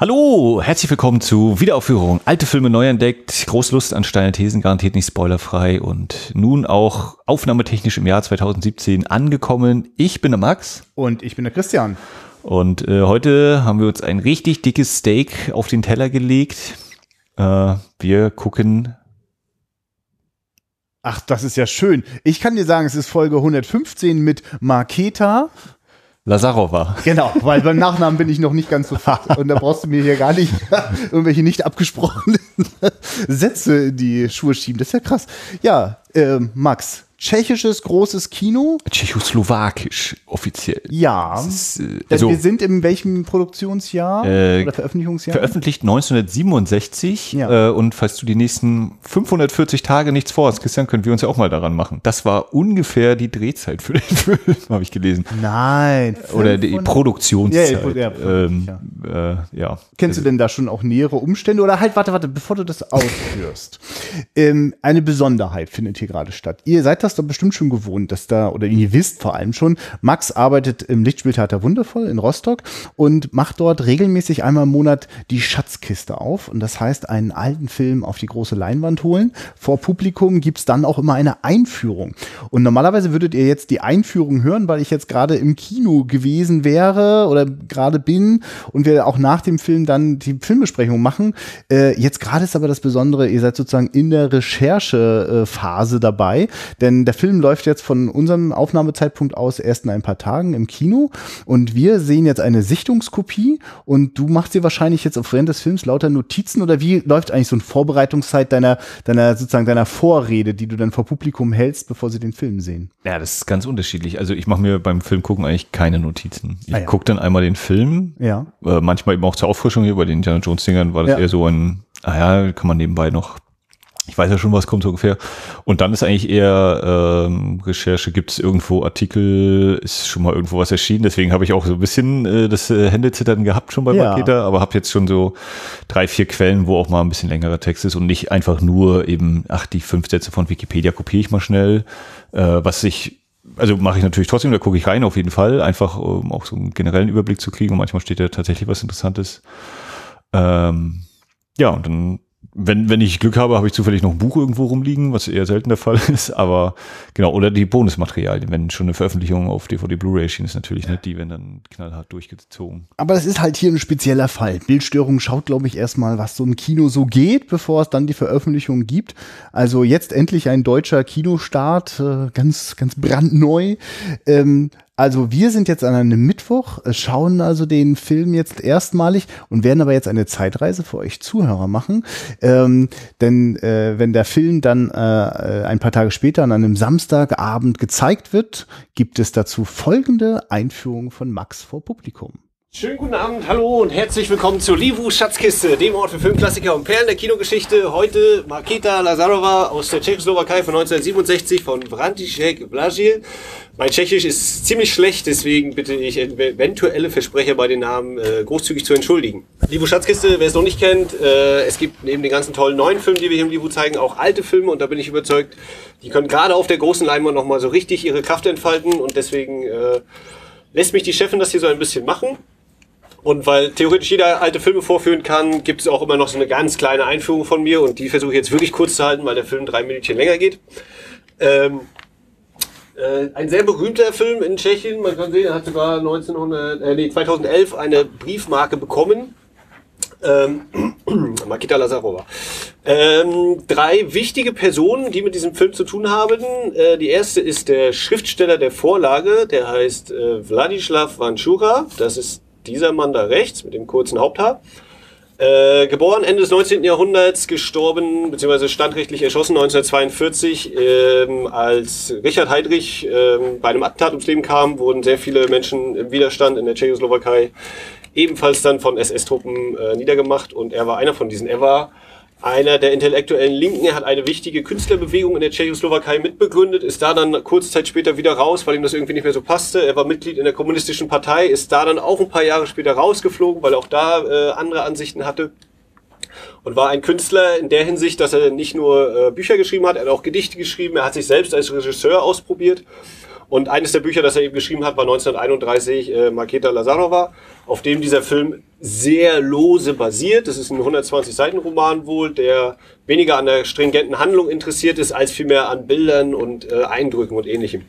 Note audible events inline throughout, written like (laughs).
Hallo, herzlich willkommen zu Wiederaufführung. Alte Filme neu entdeckt, große Lust an steine Thesen, garantiert nicht spoilerfrei und nun auch aufnahmetechnisch im Jahr 2017 angekommen. Ich bin der Max. Und ich bin der Christian. Und äh, heute haben wir uns ein richtig dickes Steak auf den Teller gelegt. Äh, wir gucken. Ach, das ist ja schön. Ich kann dir sagen, es ist Folge 115 mit Marketa. Lazarova. Genau, weil beim Nachnamen bin ich noch nicht ganz so fit. Und da brauchst du mir hier gar nicht (laughs) irgendwelche nicht abgesprochenen (laughs) Sätze in die Schuhe schieben. Das ist ja krass. Ja, äh, Max, tschechisches großes Kino. Tschechoslowakisch offiziell. Ja. Ist, äh, also, wir sind in welchem Produktionsjahr Äh, oder Veröffentlichungsjahr? veröffentlicht 1967 Ja. äh, und falls du die nächsten 540 Tage nichts vorhast, Christian, können wir uns ja auch mal daran machen. Das war ungefähr die Drehzeit für den (laughs) Film, habe ich gelesen. Nein. Oder die 500 Produktionszeit. Ja, ja, ähm, ja. Äh. Kennst du denn da schon auch nähere Umstände? Oder halt, warte, warte, bevor du das (laughs) ausführst. ähm, eine Besonderheit findet hier gerade statt. Ihr seid das doch bestimmt schon gewohnt, dass da, oder ihr wisst vor allem schon, Max arbeitet im Lichtspieltheater Wundervoll in Rostock und macht dort regelmäßig einmal im Monat die Schatzkiste auf. Und das heißt, einen alten Film auf die große Leinwand holen. Vor Publikum gibt's dann auch immer eine Einführung. Und normalerweise würdet ihr jetzt die Einführung hören, weil ich jetzt gerade im Kino gewesen wäre oder gerade bin und wir auch nach dem Film dann die Filmbesprechung machen. Äh, jetzt gerade ist aber das Besondere, ihr seid sozusagen in der Recherchephase dabei, denn der Film läuft jetzt von unserem Aufnahmezeitpunkt aus erst in ein paar Tagen im Kino und wir sehen jetzt eine Sichtungskopie und du machst dir wahrscheinlich jetzt während des Films lauter Notizen oder wie läuft eigentlich so eine Vorbereitungszeit deiner, deiner sozusagen deiner Vorrede, die du dann vor Publikum hältst, bevor sie den Film sehen? ja, das ist ganz unterschiedlich. Also ich mache mir beim Film gucken eigentlich keine Notizen. Ich Ah, ja. gucke dann einmal den Film, Ja. äh, manchmal eben auch zur Auffrischung hier, bei den Indiana Jones Dingern war das Ja. eher so ein, ah ja, kann man nebenbei noch ich weiß ja schon, was kommt so ungefähr. Und dann ist eigentlich eher ähm, Recherche, gibt es irgendwo Artikel, ist schon mal irgendwo was erschienen. Deswegen habe ich auch so ein bisschen äh, das äh, Händezittern gehabt schon bei Ja. Maketa, aber habe jetzt schon so drei, vier Quellen, wo auch mal ein bisschen längerer Text ist und nicht einfach nur eben, ach, die fünf Sätze von Wikipedia kopiere ich mal schnell. Äh, was ich also mache ich natürlich trotzdem, da gucke ich rein auf jeden Fall, einfach um auch so einen generellen Überblick zu kriegen und manchmal steht da tatsächlich was Interessantes. Ähm, ja, und dann, wenn, wenn ich Glück habe, habe ich zufällig noch ein Buch irgendwo rumliegen, was eher selten der Fall (laughs) ist, aber genau, oder die Bonusmaterialien, wenn schon eine Veröffentlichung auf DVD, Blu-ray erschien ist natürlich nicht, die werden dann knallhart durchgezogen. Aber das ist halt hier ein spezieller Fall. Bildstörung schaut, glaube ich, erstmal, was so ein Kino so geht, bevor es dann die Veröffentlichung gibt. Also jetzt endlich ein deutscher Kinostart, äh, ganz, ganz brandneu. Ähm, also wir sind jetzt an einem Mittwoch, äh, schauen also den Film jetzt erstmalig und werden aber jetzt eine Zeitreise für euch Zuhörer machen. Ähm, denn äh, wenn der Film dann äh, ein paar Tage später an einem Samstagabend gezeigt wird, gibt es dazu folgende Einführung von Max vor Publikum. Schönen guten Abend, hallo und herzlich willkommen zur Livu Schatzkiste, dem Ort für Filmklassiker und Perlen der Kinogeschichte. Heute Marketa Lazarova aus der Tschechoslowakei von 1967 von František Blažil. Mein Tschechisch ist ziemlich schlecht, deswegen bitte ich eventuelle Versprecher bei den Namen äh, großzügig zu entschuldigen. Livu Schatzkiste, wer es noch nicht kennt, äh, es gibt neben den ganzen tollen neuen Filmen, die wir hier im Livu zeigen, auch alte Filme und da bin ich überzeugt, die können gerade auf der großen Leinwand nochmal so richtig ihre Kraft entfalten und deswegen äh, lässt mich die Chefin das hier so ein bisschen machen. Und weil theoretisch jeder alte Filme vorführen kann, gibt es auch immer noch so eine ganz kleine Einführung von mir und die versuche ich jetzt wirklich kurz zu halten, weil der Film drei Minütchen länger geht. Ähm, äh, ein sehr berühmter Film in Tschechien, man kann sehen, er hat sogar 1900, äh, nee, 2011 eine Briefmarke bekommen. Ähm, (clears throat) Makita Lazarova. Ähm, drei wichtige Personen, die mit diesem Film zu tun haben. Äh, die erste ist der Schriftsteller der Vorlage, der heißt äh, Wladislav Vanchura. Das ist dieser Mann da rechts mit dem kurzen Haupthaar. Äh, geboren Ende des 19. Jahrhunderts, gestorben bzw. standrechtlich erschossen 1942. Ähm, als Richard Heydrich ähm, bei einem Attentat ums Leben kam, wurden sehr viele Menschen im Widerstand in der Tschechoslowakei ebenfalls dann von SS-Truppen äh, niedergemacht und er war einer von diesen. Er war einer der intellektuellen Linken. Er hat eine wichtige Künstlerbewegung in der Tschechoslowakei mitbegründet, ist da dann kurze Zeit später wieder raus, weil ihm das irgendwie nicht mehr so passte. Er war Mitglied in der kommunistischen Partei, ist da dann auch ein paar Jahre später rausgeflogen, weil er auch da äh, andere Ansichten hatte. Und war ein Künstler in der Hinsicht, dass er nicht nur äh, Bücher geschrieben hat, er hat auch Gedichte geschrieben, er hat sich selbst als Regisseur ausprobiert Und eines der Bücher, das er eben geschrieben hat, war 1931 äh, Marketa Lazarova, auf dem dieser Film sehr lose basiert. Das ist ein 120-Seiten-Roman wohl, der weniger an der stringenten Handlung interessiert ist, als vielmehr an Bildern und äh, Eindrücken und ähnlichem.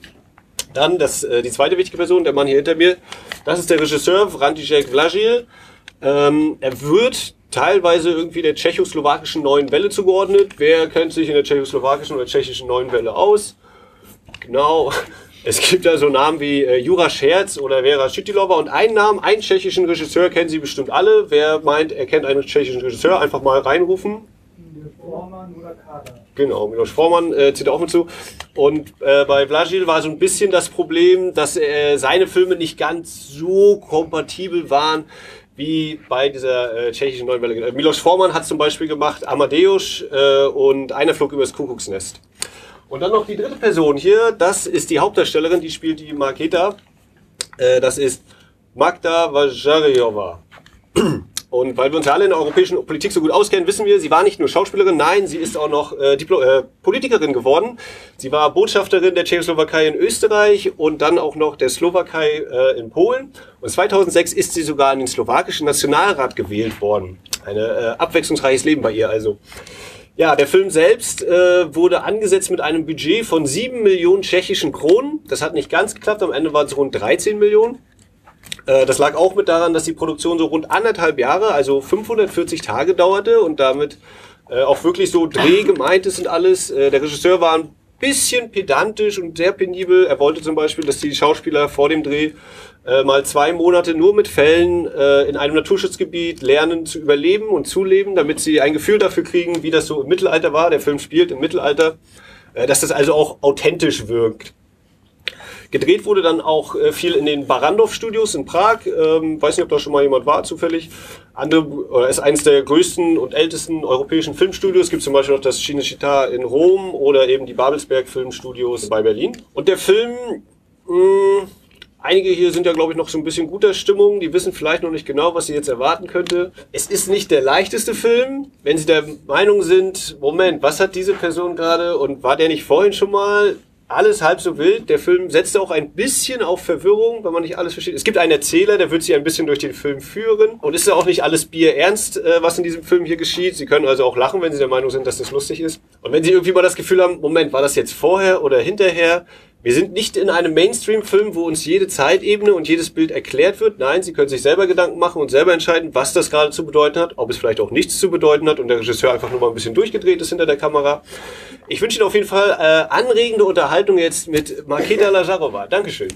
Dann das, äh, die zweite wichtige Person, der Mann hier hinter mir, das ist der Regisseur František Vlažil. Ähm, er wird teilweise irgendwie der tschechoslowakischen Neuen Welle zugeordnet. Wer kennt sich in der tschechoslowakischen oder tschechischen Neuen Welle aus? Genau. Es gibt da so Namen wie äh, Jura Scherz oder Vera Schüttilova und einen Namen, einen tschechischen Regisseur kennen Sie bestimmt alle. Wer meint, er kennt einen tschechischen Regisseur, einfach mal reinrufen. Vormann oder Kader. Genau, Milos Vormann äh, zählt auch mit zu. Und äh, bei Vlagil war so ein bisschen das Problem, dass äh, seine Filme nicht ganz so kompatibel waren wie bei dieser äh, tschechischen Neuen Welle. Äh, Milos Forman hat zum Beispiel gemacht Amadeus äh, und Einer flog übers Kuckucksnest. Und dann noch die dritte Person hier, das ist die Hauptdarstellerin, die spielt die Marketa. Äh, das ist Magda Vajarjova. (clears throat) Und weil wir uns ja alle in der europäischen Politik so gut auskennen, wissen wir, sie war nicht nur Schauspielerin, nein, sie ist auch noch äh, äh, Politikerin geworden. Sie war Botschafterin der Tschechoslowakei in Österreich und dann auch noch der Slowakei äh, in Polen. Und 2006 ist sie sogar in den slowakischen Nationalrat gewählt worden. Ein äh, abwechslungsreiches Leben bei ihr also. Ja, der Film selbst äh, wurde angesetzt mit einem Budget von 7 Millionen tschechischen Kronen. Das hat nicht ganz geklappt, am Ende waren es rund 13 Millionen. Äh, das lag auch mit daran, dass die Produktion so rund anderthalb Jahre, also 540 Tage dauerte und damit äh, auch wirklich so Dreh gemeint ist und alles. Äh, der Regisseur war ein bisschen pedantisch und sehr penibel. Er wollte zum Beispiel, dass die Schauspieler vor dem Dreh äh, mal zwei Monate nur mit Fällen äh, in einem Naturschutzgebiet lernen zu überleben und zu leben, damit sie ein Gefühl dafür kriegen, wie das so im Mittelalter war. Der Film spielt im Mittelalter, äh, dass das also auch authentisch wirkt. Gedreht wurde dann auch äh, viel in den Barandov-Studios in Prag. Ähm, weiß nicht, ob da schon mal jemand war, zufällig. Andere, oder ist eines der größten und ältesten europäischen Filmstudios. Gibt zum Beispiel noch das Cinecittà in Rom oder eben die Babelsberg Filmstudios bei Berlin. Und der Film, mh, Einige hier sind ja, glaube ich, noch so ein bisschen guter Stimmung. Die wissen vielleicht noch nicht genau, was sie jetzt erwarten könnte. Es ist nicht der leichteste Film. Wenn sie der Meinung sind, Moment, was hat diese Person gerade und war der nicht vorhin schon mal? Alles halb so wild. Der Film setzt auch ein bisschen auf Verwirrung, weil man nicht alles versteht. Es gibt einen Erzähler, der wird sie ein bisschen durch den Film führen. Und ist ja auch nicht alles Bier ernst, äh, was in diesem Film hier geschieht. Sie können also auch lachen, wenn sie der Meinung sind, dass das lustig ist. Und wenn sie irgendwie mal das Gefühl haben, Moment, war das jetzt vorher oder hinterher? Wir sind nicht in einem Mainstream-Film, wo uns jede Zeitebene und jedes Bild erklärt wird. Nein, Sie können sich selber Gedanken machen und selber entscheiden, was das gerade zu bedeuten hat, ob es vielleicht auch nichts zu bedeuten hat und der Regisseur einfach nur mal ein bisschen durchgedreht ist hinter der Kamera. Ich wünsche Ihnen auf jeden Fall äh, anregende Unterhaltung jetzt mit Marketa Lazarova. Dankeschön.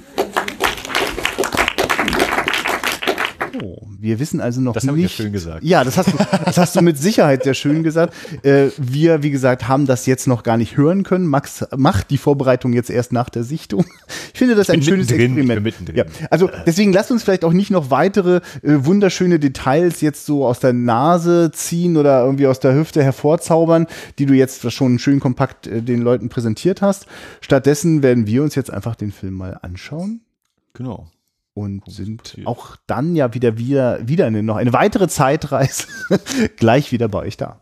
Oh, wir wissen also noch Das nicht. habe ich ja schön gesagt. Ja, das hast, du, das hast du mit Sicherheit sehr schön gesagt. Äh, wir, wie gesagt, haben das jetzt noch gar nicht hören können. Max macht die Vorbereitung jetzt erst nach der Sichtung. Ich finde das ein bin schönes mittendrin, ich bin Experiment. Ja, also deswegen lasst uns vielleicht auch nicht noch weitere äh, wunderschöne Details jetzt so aus der Nase ziehen oder irgendwie aus der Hüfte hervorzaubern, die du jetzt schon schön kompakt äh, den Leuten präsentiert hast. Stattdessen werden wir uns jetzt einfach den Film mal anschauen Genau. Und sind passiert. auch dann ja wieder wieder wieder eine, noch eine weitere Zeitreise (laughs) gleich wieder bei euch da.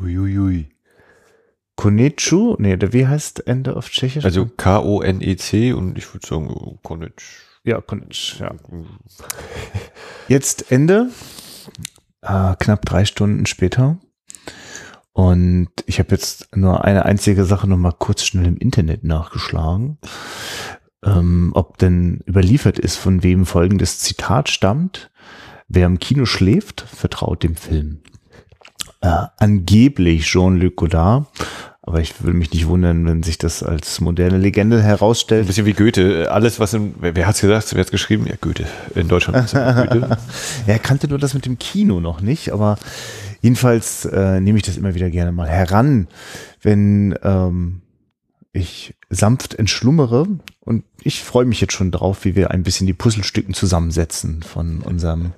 Uiuiui. Konnichu, nee, der wie heißt Ende auf Tschechisch? Also K-O-N-E-C und ich würde sagen, oh, Konic. ja, Konnic, ja. (laughs) Jetzt Ende, äh, knapp drei Stunden später. Und ich habe jetzt nur eine einzige Sache noch mal kurz schnell im Internet nachgeschlagen, ähm, ob denn überliefert ist, von wem folgendes Zitat stammt. Wer im Kino schläft, vertraut dem Film. Äh, angeblich Jean-Luc Godard, aber ich würde mich nicht wundern, wenn sich das als moderne Legende Ein herausstellt. bisschen wie Goethe. Alles, was in, wer, wer hat's gesagt? Wer hat's geschrieben? Ja, Goethe. In Deutschland Goethe. (laughs) Er kannte nur das mit dem Kino noch nicht, aber jedenfalls äh, nehme ich das immer wieder gerne mal heran, wenn ähm, ich sanft entschlummere und ich freue mich jetzt schon drauf, wie wir ein bisschen die Puzzlestücken zusammensetzen von unserem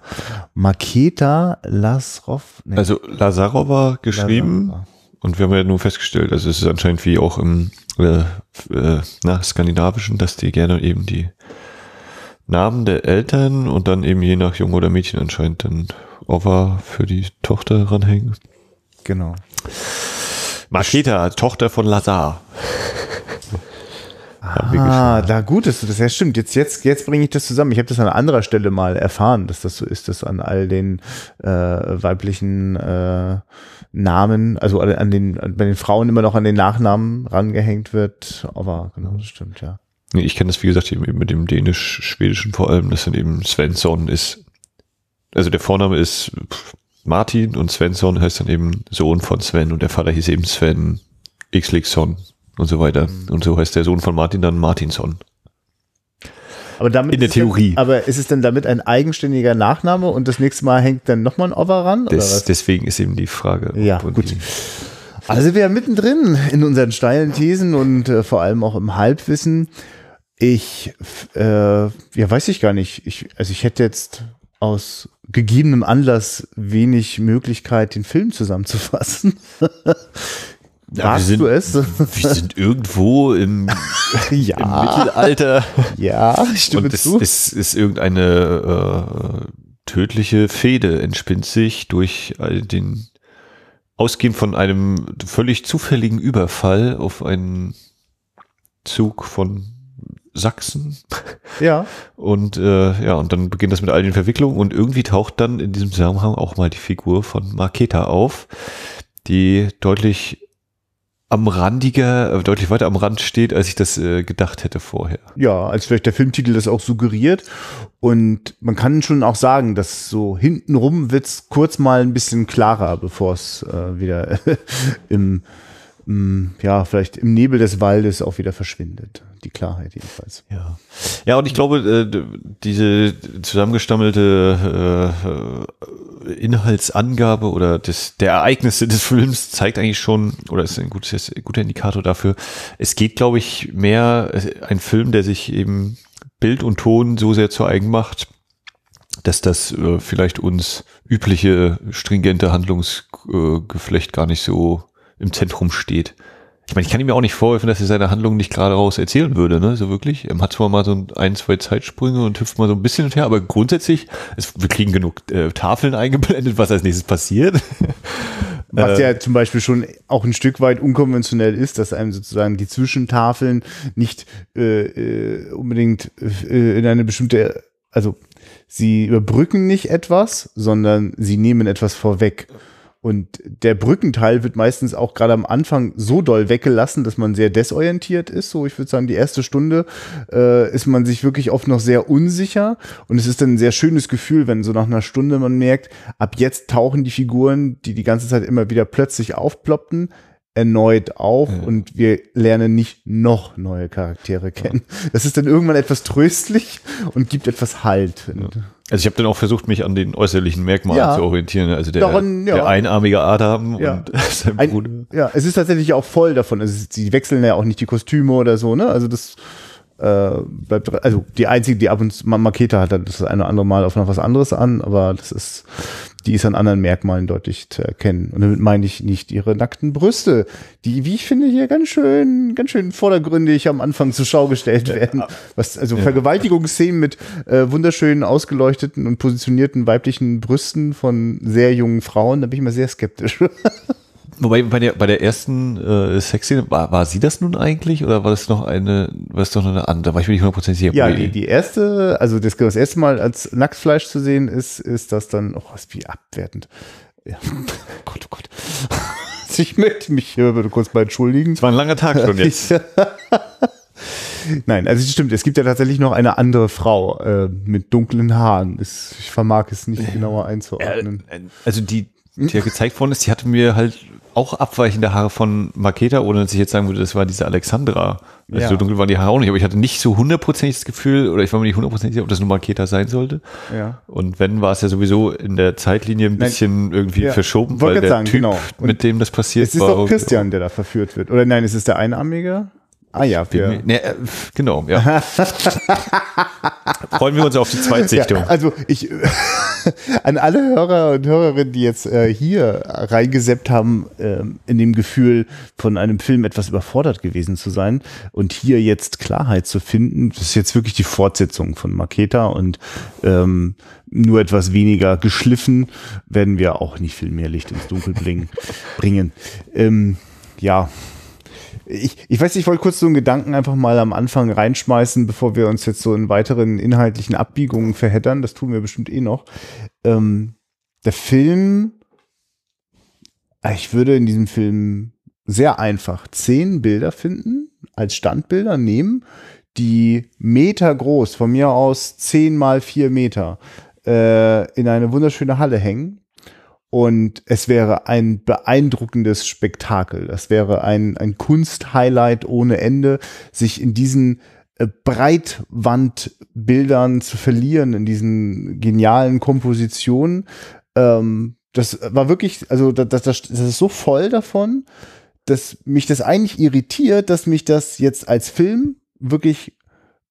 Maketa Lasrov. nee, Also Lazarova geschrieben. Lazarova. Und wir haben ja nur festgestellt, also es ist anscheinend wie auch im äh, äh, na, Skandinavischen, dass die gerne eben die Namen der Eltern und dann eben je nach Junge oder Mädchen anscheinend dann Ova für die Tochter ranhängen. Genau. Marketa, Tochter von Lazar. Ah, da gut ist das. Ja, stimmt. Jetzt, jetzt, jetzt bringe ich das zusammen. Ich habe das an anderer Stelle mal erfahren, dass das so ist, dass an all den äh, weiblichen äh, Namen, also an den, bei den Frauen immer noch an den Nachnamen rangehängt wird. Aber genau, das stimmt, ja. Nee, ich kenne das, wie gesagt, eben mit dem dänisch-schwedischen vor allem, dass dann eben Svensson ist. Also der Vorname ist Martin und Svensson heißt dann eben Sohn von Sven und der Vater hieß eben Sven Xlixson und so weiter. Mhm. Und so heißt der Sohn von Martin dann Martinson. Aber damit In der Theorie. Dann, aber ist es denn damit ein eigenständiger Nachname und das nächste Mal hängt dann nochmal ein Over ran? Das, deswegen ist eben die Frage. Ja, gut. Also wir sind mittendrin in unseren steilen Thesen und äh, vor allem auch im Halbwissen. Ich, äh, ja, weiß ich gar nicht. Ich, also ich hätte jetzt aus gegebenem Anlass wenig Möglichkeit, den Film zusammenzufassen. (laughs) Ja, wir sind, du es? Wir sind irgendwo im, (laughs) ja. im Mittelalter. Ja, stimme Und es zu. Ist, ist irgendeine äh, tödliche Fehde entspinnt sich durch den Ausgehen von einem völlig zufälligen Überfall auf einen Zug von Sachsen. Ja. Und äh, ja, und dann beginnt das mit all den Verwicklungen und irgendwie taucht dann in diesem Zusammenhang auch mal die Figur von Marketa auf, die deutlich am randiger, äh, deutlich weiter am Rand steht, als ich das äh, gedacht hätte vorher. Ja, als vielleicht der Filmtitel das auch suggeriert. Und man kann schon auch sagen, dass so hintenrum wird's kurz mal ein bisschen klarer, bevor es äh, wieder (laughs) im ja, vielleicht im Nebel des Waldes auch wieder verschwindet. Die Klarheit jedenfalls. Ja, ja und ich glaube, äh, diese zusammengestammelte äh, Inhaltsangabe oder des, der Ereignisse des Films zeigt eigentlich schon, oder ist ein gutes, guter Indikator dafür, es geht, glaube ich, mehr ein Film, der sich eben Bild und Ton so sehr zu eigen macht, dass das äh, vielleicht uns übliche stringente Handlungsgeflecht gar nicht so im Zentrum steht. Ich meine, ich kann ihm ja auch nicht vorwerfen, dass er seine Handlung nicht gerade raus erzählen würde, ne, so wirklich. Er hat zwar mal so ein, zwei Zeitsprünge und hüpft mal so ein bisschen hinterher, aber grundsätzlich, es, wir kriegen genug äh, Tafeln (laughs) eingeblendet, was als nächstes passiert. (laughs) Was ja zum Beispiel schon auch ein Stück weit unkonventionell ist, dass einem sozusagen die Zwischentafeln nicht äh, äh unbedingt äh, in eine bestimmte, also sie überbrücken nicht etwas, sondern sie nehmen etwas vorweg. Und der Brückenteil wird meistens auch gerade am Anfang so doll weggelassen, dass man sehr desorientiert ist. So, ich würde sagen, die erste Stunde äh, ist man sich wirklich oft noch sehr unsicher. Und es ist dann ein sehr schönes Gefühl, wenn so nach einer Stunde man merkt, ab jetzt tauchen die Figuren, die die ganze Zeit immer wieder plötzlich aufploppten, erneut auf ja. und wir lernen nicht noch neue Charaktere kennen. Das ist dann irgendwann etwas tröstlich und gibt etwas Halt. Ja. Also ich habe dann auch versucht, mich an den äußerlichen Merkmalen ja. zu orientieren. Also der, Daran, der einarmige Adam und (laughs) sein Bruder. Ein, ja, es ist tatsächlich auch voll davon. Also sie wechseln ja auch nicht die Kostüme oder so, ne? Also das äh, bleibt, also die einzige, die ab und zu Maketa hat, das eine oder andere Mal auf noch was anderes an, aber das ist, die ist an anderen Merkmalen deutlich zu erkennen. Und damit meine ich nicht ihre nackten Brüste, die, wie ich finde, hier ganz schön, ganz schön vordergründig am Anfang zur Schau gestellt werden. Was, also ja. Vergewaltigungsszenen mit äh, wunderschönen, ausgeleuchteten und positionierten weiblichen Brüsten von sehr jungen Frauen, da bin ich mal sehr skeptisch. (laughs) Wobei bei der bei der ersten äh, Sexszene war, war sie das nun eigentlich oder war das noch eine war es doch noch eine andere? War ich mir nicht hundertprozentig sicher. Ja, die, die erste, also das, das erste Mal als Nacktfleisch zu sehen ist, ist das dann, oh, ist wie abwertend. Ja. (laughs) Gott, oh Gott. (laughs) ich möchte mich hier kurz mal entschuldigen. Es war ein langer Tag schon (laughs) jetzt. Nein, also es stimmt, es gibt ja tatsächlich noch eine andere Frau äh, mit dunklen Haaren. Ich vermag es nicht genauer einzuordnen. Äh, also die, die ja gezeigt worden ist, die hatte mir halt auch abweichende Haare von Maketa, ohne dass ich jetzt sagen würde, das war diese Alexandra. Also ja. so dunkel waren die Haare auch nicht, aber ich hatte nicht so hundertprozentig das Gefühl, oder ich war mir nicht hundertprozentig sicher, ob das nur Maketa sein sollte. Ja. Und wenn, war es ja sowieso in der Zeitlinie ein bisschen nein, irgendwie ja. verschoben, weil der sagen, Typ, genau. mit dem das passiert es ist war. doch Christian, der da verführt wird. Oder nein, es ist der Einarmige. Ah ja, wir. Ne, genau, ja. (laughs) Freuen wir uns auf die Zweitsichtung. Ja, also ich (laughs) an alle Hörer und Hörerinnen, die jetzt äh, hier reingeseppt haben, äh, in dem Gefühl, von einem Film etwas überfordert gewesen zu sein und hier jetzt Klarheit zu finden, das ist jetzt wirklich die Fortsetzung von Maketa und ähm, nur etwas weniger geschliffen, werden wir auch nicht viel mehr Licht ins Dunkel bringen. bringen. Ähm, ja, ich, ich weiß ich wollte kurz so einen Gedanken einfach mal am Anfang reinschmeißen, bevor wir uns jetzt so in weiteren inhaltlichen Abbiegungen verheddern. Das tun wir bestimmt eh noch. Ähm, der Film, äh, ich würde in diesem Film sehr einfach zehn Bilder finden, als Standbilder nehmen, die Meter groß, von mir aus zehn mal vier Meter, äh, in eine wunderschöne Halle hängen. Und es wäre ein beeindruckendes Spektakel. Das wäre ein, ein Kunsthighlight ohne Ende, sich in diesen äh, Breitwandbildern zu verlieren, in diesen genialen Kompositionen. Ähm, das war wirklich, also das, das, das ist so voll davon, dass mich das eigentlich irritiert, dass mich das jetzt als Film wirklich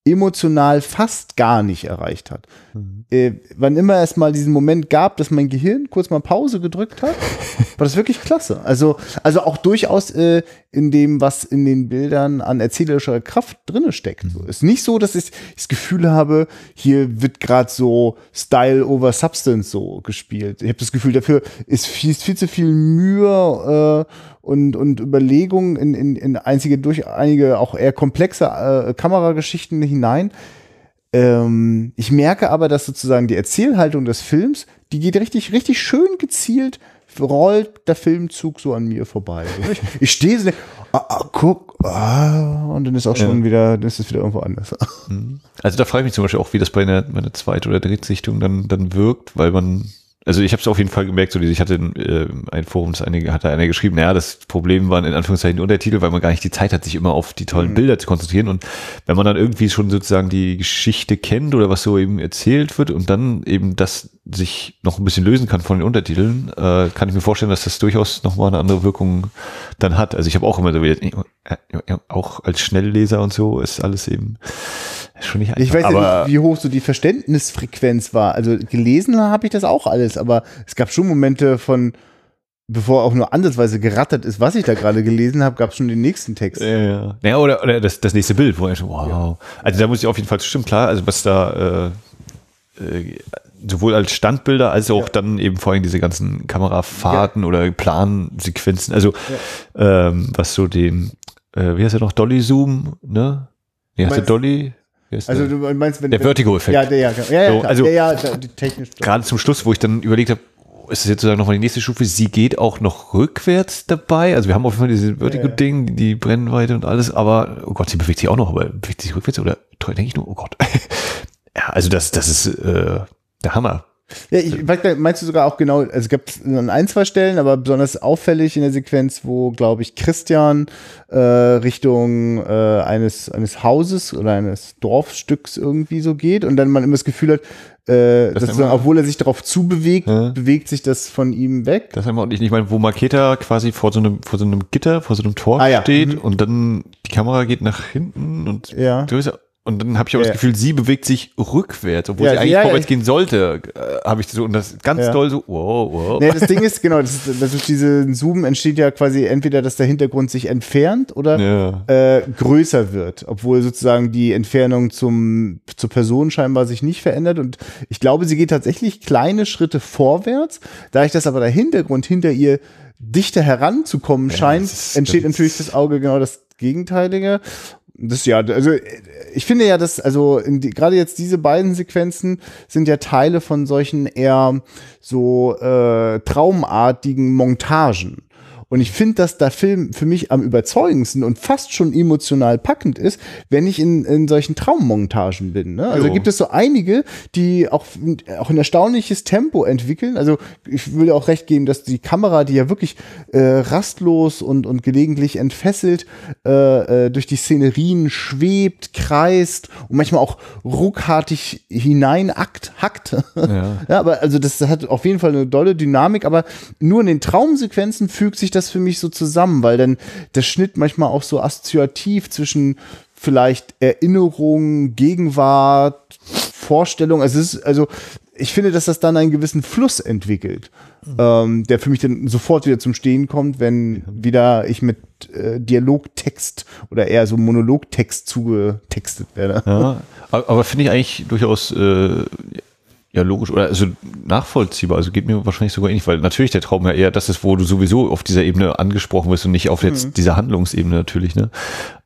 emotional fast gar nicht erreicht hat. Mhm. Äh, wann immer es mal diesen Moment gab, dass mein Gehirn kurz mal Pause gedrückt hat, (laughs) war das wirklich klasse. Also, also auch durchaus äh, in dem, was in den Bildern an erzählerischer Kraft drinne steckt. Mhm. So, ist nicht so, dass ich das Gefühl habe, hier wird gerade so Style over Substance so gespielt. Ich habe das Gefühl, dafür ist viel, viel zu viel Mühe äh, und, und Überlegungen in, in, in einzige, durch einige auch eher komplexe äh, Kamerageschichten hinein. Ähm, ich merke aber, dass sozusagen die Erzählhaltung des Films, die geht richtig, richtig schön gezielt rollt der Filmzug so an mir vorbei. Ich, ich stehe so, ah, ah, guck, ah, und dann ist auch schon ja. wieder, dann ist es wieder irgendwo anders. Mhm. Also da frage ich mich zum Beispiel auch, wie das bei einer, bei einer Zweit- oder Drittsichtung dann, dann wirkt, weil man also ich habe es auf jeden Fall gemerkt, so ich hatte äh, ein Forum, das einige, hatte einer geschrieben, naja, das Problem waren in Anführungszeichen die Untertitel, weil man gar nicht die Zeit hat, sich immer auf die tollen mhm. Bilder zu konzentrieren. Und wenn man dann irgendwie schon sozusagen die Geschichte kennt oder was so eben erzählt wird und dann eben das sich noch ein bisschen lösen kann von den Untertiteln, äh, kann ich mir vorstellen, dass das durchaus nochmal eine andere Wirkung dann hat. Also ich habe auch immer so, wieder, äh, auch als Schnellleser und so ist alles eben schon nicht einfach. Ich weiß ja nicht, wie hoch so die Verständnisfrequenz war. Also gelesen habe ich das auch alles, aber es gab schon Momente von, bevor auch nur ansatzweise gerattert ist, was ich da gerade gelesen habe, gab es schon den nächsten Text. Ja, ja. oder, oder das, das nächste Bild, wo er schon, wow. Ja. Also da muss ich auf jeden Fall stimmen, klar, also was da äh, äh, sowohl als Standbilder als auch ja. dann eben vor allem diese ganzen Kamerafahrten ja. oder Plansequenzen, also ähm, was so den, äh, wie heißt er noch, Dolly Zoom, ne? Wie heißt der Dolly? Also du meinst, wenn der Vertigo-Effekt. Ja, der, ja, ja, ja, so, also ja, ja, technisch. Gerade zum Schluss, wo ich dann überlegt habe, ist es jetzt sozusagen nochmal die nächste Stufe, sie geht auch noch rückwärts dabei. Also wir haben auf jeden Fall dieses Vertigo-Ding, ja, ja. die Brennweite und alles, aber oh Gott, sie bewegt sich auch noch, aber bewegt sich rückwärts oder denke ich nur, oh Gott. (laughs) ja, also das, das ist äh, der Hammer. Ja, ich meinst du sogar auch genau, also es gibt an ein, zwei Stellen, aber besonders auffällig in der Sequenz, wo, glaube ich, Christian äh, Richtung äh, eines, eines Hauses oder eines Dorfstücks irgendwie so geht und dann man immer das Gefühl hat, äh, das dass dann, obwohl er sich darauf zubewegt, ja. bewegt sich das von ihm weg. Das haben wir auch nicht. Ich meine, wo Maketa quasi vor so einem, vor so einem Gitter, vor so einem Tor ah, ja. steht mhm. und dann die Kamera geht nach hinten und ja. größer und dann habe ich auch ja. das Gefühl, sie bewegt sich rückwärts, obwohl ja, sie eigentlich ja, vorwärts gehen sollte. Äh, habe ich so und das ganz ja. doll so, wow, wow. Nee, das Ding ist, genau, das ist, das ist diese Zoom entsteht ja quasi entweder, dass der Hintergrund sich entfernt oder äh, größer wird, obwohl sozusagen die Entfernung zum, zur Person scheinbar sich nicht verändert. Und ich glaube, sie geht tatsächlich kleine Schritte vorwärts. Da ich das aber der Hintergrund hinter ihr dichter heranzukommen scheint, entsteht natürlich das Auge genau das Gegenteilige. Das ja, also ich finde ja, dass, also die, gerade jetzt diese beiden Sequenzen sind ja Teile von solchen eher so äh, traumartigen Montagen. Und ich finde, dass der Film für mich am überzeugendsten und fast schon emotional packend ist, wenn ich in, in solchen Traummontagen bin. Ne? Also jo. gibt es so einige, die auch, auch ein erstaunliches Tempo entwickeln. Also ich will auch recht geben, dass die Kamera, die ja wirklich äh, rastlos und, und gelegentlich entfesselt äh, äh, durch die Szenerien schwebt, kreist und manchmal auch ruckartig hineinackt, hackt. (laughs) Ja. ja, aber also das hat auf jeden Fall eine dolle Dynamik, aber nur in den Traumsequenzen fügt sich das das für mich so zusammen, weil dann der Schnitt manchmal auch so assoziativ zwischen vielleicht Erinnerung, Gegenwart, Vorstellung. Also, es ist, also ich finde, dass das dann einen gewissen Fluss entwickelt, mhm. ähm, der für mich dann sofort wieder zum Stehen kommt, wenn wieder ich mit äh, Dialogtext oder eher so Monologtext zugetextet werde. Ja, aber, aber finde ich eigentlich durchaus äh, Ja, logisch. Oder also nachvollziehbar. Also geht mir wahrscheinlich sogar ähnlich, weil natürlich der Traum ja eher das ist, wo du sowieso auf dieser Ebene angesprochen wirst und nicht auf jetzt mhm. dieser Handlungsebene natürlich, ne?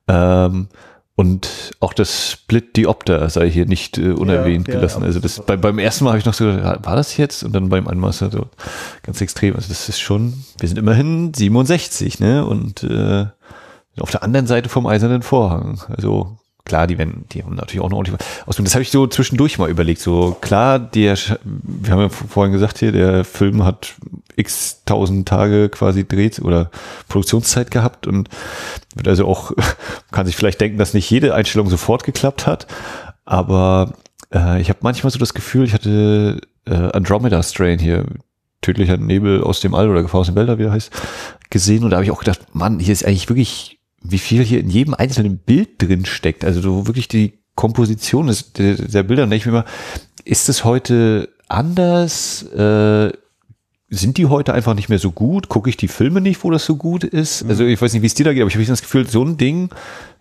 Ähm, und auch das Split Diopter sei hier nicht äh, unerwähnt ja, gelassen. Ja, also das bei, beim ersten Mal habe ich noch so, war das jetzt? Und dann beim anderen Mal so ganz extrem. Also das ist schon, wir sind immerhin 67, ne? Und äh, auf der anderen Seite vom eisernen Vorhang. Also klar, die werden, die haben natürlich auch noch ordentlich Ausbildung. Das habe ich so zwischendurch mal überlegt. So klar, der, wir haben ja vorhin gesagt hier, der Film hat x tausend Tage quasi dreht oder Produktionszeit gehabt und wird also auch, (laughs) kann sich vielleicht denken, dass nicht jede Einstellung sofort geklappt hat. Aber äh, ich habe manchmal so das Gefühl, ich hatte äh, Andromeda Strain hier, tödlicher Nebel aus dem All oder Gefahr aus dem Wälder, wie er heißt, gesehen und da habe ich auch gedacht, Mann, hier ist eigentlich wirklich wie viel hier in jedem einzelnen Bild drin steckt. Also so wirklich die Komposition des, der, der Bilder. Und ich mir immer, ist es heute anders? Äh, sind die heute einfach nicht mehr so gut? Gucke ich die Filme nicht, wo das so gut ist? Mhm. Also ich weiß nicht, wie es dir da geht, aber ich habe das Gefühl, so ein Ding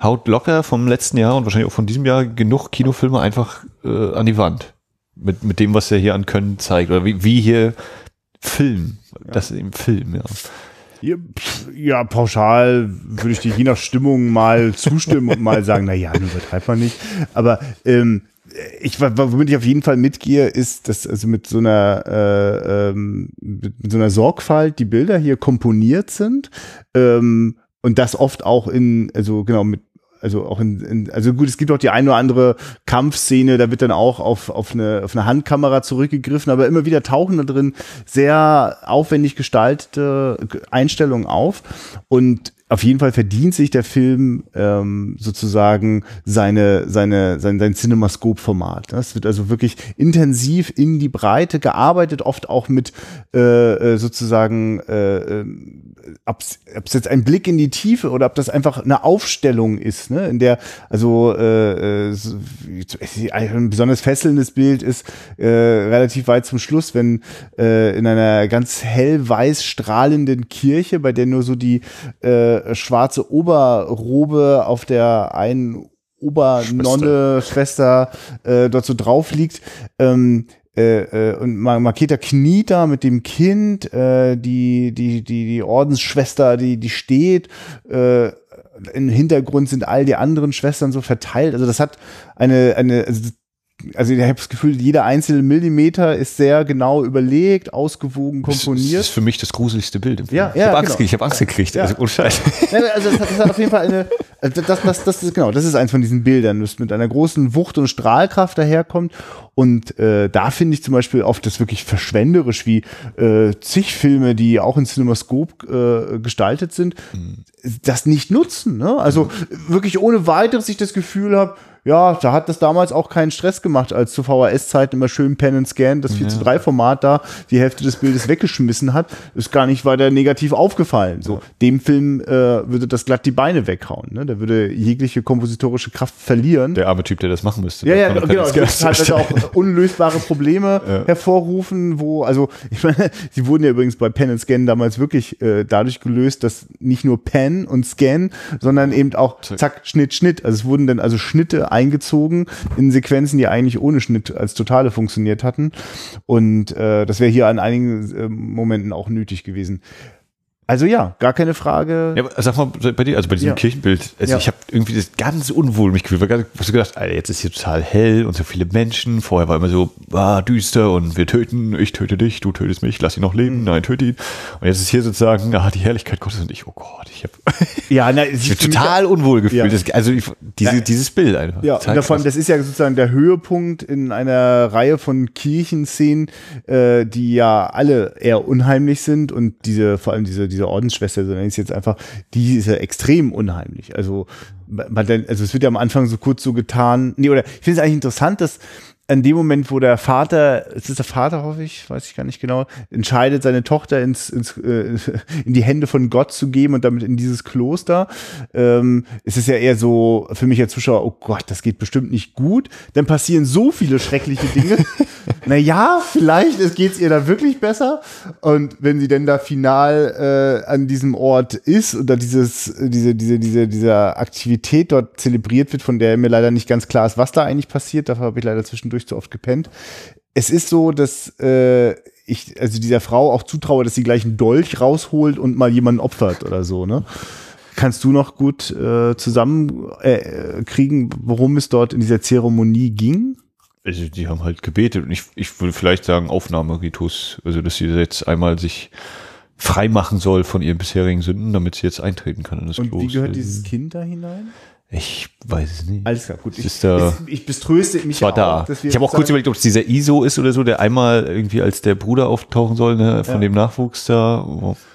haut locker vom letzten Jahr und wahrscheinlich auch von diesem Jahr genug Kinofilme einfach äh, an die Wand. Mit, mit dem, was er hier an Können zeigt. Oder wie, wie hier Film. Ja. Das im Film, ja. Ja, pauschal würde ich dir je nach Stimmung mal zustimmen und mal sagen, na ja, übertreibt man nicht. Aber ähm, ich, womit ich auf jeden Fall mitgehe, ist, dass also mit so einer äh, ähm, mit so einer Sorgfalt die Bilder hier komponiert sind ähm, und das oft auch in also genau mit also auch in, in, also gut, es gibt auch die eine oder andere Kampfszene, da wird dann auch auf, auf, eine, auf eine Handkamera zurückgegriffen, aber immer wieder tauchen da drin sehr aufwendig gestaltete Einstellungen auf. Und auf jeden Fall verdient sich der Film ähm, sozusagen seine, seine, sein, sein Cinemascope-Format. Es wird also wirklich intensiv in die Breite gearbeitet, oft auch mit äh, äh sozusagen äh, äh ob es jetzt ein Blick in die Tiefe oder ob das einfach eine Aufstellung ist, ne? in der also äh, äh, ein besonders fesselndes Bild ist äh, relativ weit zum Schluss, wenn äh, in einer ganz hellweiß strahlenden Kirche, bei der nur so die äh, schwarze Oberrobe auf der einen Obernonne Schwester, Schwester äh, dort so drauf liegt. Ähm, äh, äh, und Maketa kniet da mit dem Kind, äh, die, die, die, die Ordensschwester, die, die steht, äh, im Hintergrund sind all die anderen Schwestern so verteilt. Also das hat eine, eine, also also ich habe das Gefühl, jeder einzelne Millimeter ist sehr genau überlegt, ausgewogen, komponiert. Das ist für mich das gruseligste Bild. Ja, ja, ich habe Angst, genau. hab Angst gekriegt. Ja. Also, oh Scheiß. also das hat, das hat, auf jeden Fall eine, also das, das, das ist genau, das ist eins von diesen Bildern, das mit einer großen Wucht und Strahlkraft daherkommt. Und äh, da finde ich zum Beispiel oft das wirklich verschwenderisch, wie äh, zig Filme, die auch in CinemaScope äh, gestaltet sind, mhm. das nicht nutzen. Ne? Also mhm. wirklich ohne weiteres ich das Gefühl habe, ja, da hat das damals auch keinen Stress gemacht, als zu VHS-Zeiten immer schön Pen and Scan das 4 zu 3 Format da die Hälfte des Bildes weggeschmissen hat, ist gar nicht weiter negativ aufgefallen. So, dem Film äh, würde das glatt die Beine weghauen. Ne? Der würde jegliche kompositorische Kraft verlieren. Der arme Typ, der das machen müsste. Ja, ja, genau. Das hat also auch unlösbare Probleme (laughs) ja. hervorrufen, wo, also, ich meine, (laughs) sie wurden ja übrigens bei Pen and Scan damals wirklich äh, dadurch gelöst, dass nicht nur Pen und Scan, sondern eben auch zack, Schnitt, Schnitt. Also es wurden dann also Schnitte eingezogen in Sequenzen, die eigentlich ohne Schnitt als Totale funktioniert hatten. Und äh, das wäre hier an einigen äh, Momenten auch nötig gewesen. Also ja, gar keine Frage. Ja, sag mal bei dir, also bei diesem ja. Kirchenbild, also ja. ich habe irgendwie das ganz unwohl mich gefühlt, ich habe gedacht, Alter, jetzt ist hier total hell und so viele Menschen. Vorher war immer so, ah, düster und wir töten, ich töte dich, du tötest mich, lass ihn noch leben, mhm. nein, töte ihn. Und jetzt ist hier sozusagen, ah, die Herrlichkeit Gottes und ich, oh Gott, ich habe (laughs) ja, na, ich total unwohl gefühlt. Das, also ich, diese, dieses Bild einfach. Ja, und vor allem, das ist ja sozusagen der Höhepunkt in einer Reihe von Kirchenszenen, äh, die ja alle eher unheimlich sind und diese, vor allem diese diese Ordensschwester, sondern ist jetzt einfach, die ist ja extrem unheimlich. Also, man, also es wird ja am Anfang so kurz so getan, nee, oder ich finde es eigentlich interessant, dass in dem Moment, wo der Vater, ist es der Vater, hoffe ich, weiß ich gar nicht genau, entscheidet, seine Tochter ins, ins, äh, (laughs) in die Hände von Gott zu geben und damit in dieses Kloster, ähm, ist es ja eher so für mich als Zuschauer, oh Gott, das geht bestimmt nicht gut. Dann passieren so viele schreckliche Dinge. (laughs) naja, vielleicht geht es ihr da wirklich besser. Und wenn sie denn da final äh, an diesem Ort ist oder dieses, diese, diese, diese, diese Aktivität dort zelebriert wird, von der mir leider nicht ganz klar ist, was da eigentlich passiert, dafür habe ich leider zwischendurch zu oft gepennt. es ist so, dass äh, ich also dieser Frau auch zutraue, dass sie gleich einen Dolch rausholt und mal jemanden opfert oder so, ne? Kannst du noch gut äh, zusammen äh, worum es dort in dieser Zeremonie ging? Also die haben halt gebetet und ich, ich würde vielleicht sagen Aufnahmeritus, also dass sie jetzt einmal sich frei machen soll von ihren bisherigen Sünden, damit sie jetzt eintreten kann in das Und Kloster. wie gehört dieses Kind da hinein? Ich weiß es nicht. Alles klar, gut. Ich, ist da- ich, ich beströste mich war ja da. auch, wir Ich habe auch kurz überlegt, ob es dieser ISO ist oder so, der einmal irgendwie als der Bruder auftauchen soll, ne, von Ja. dem Nachwuchs da. Oh. (laughs)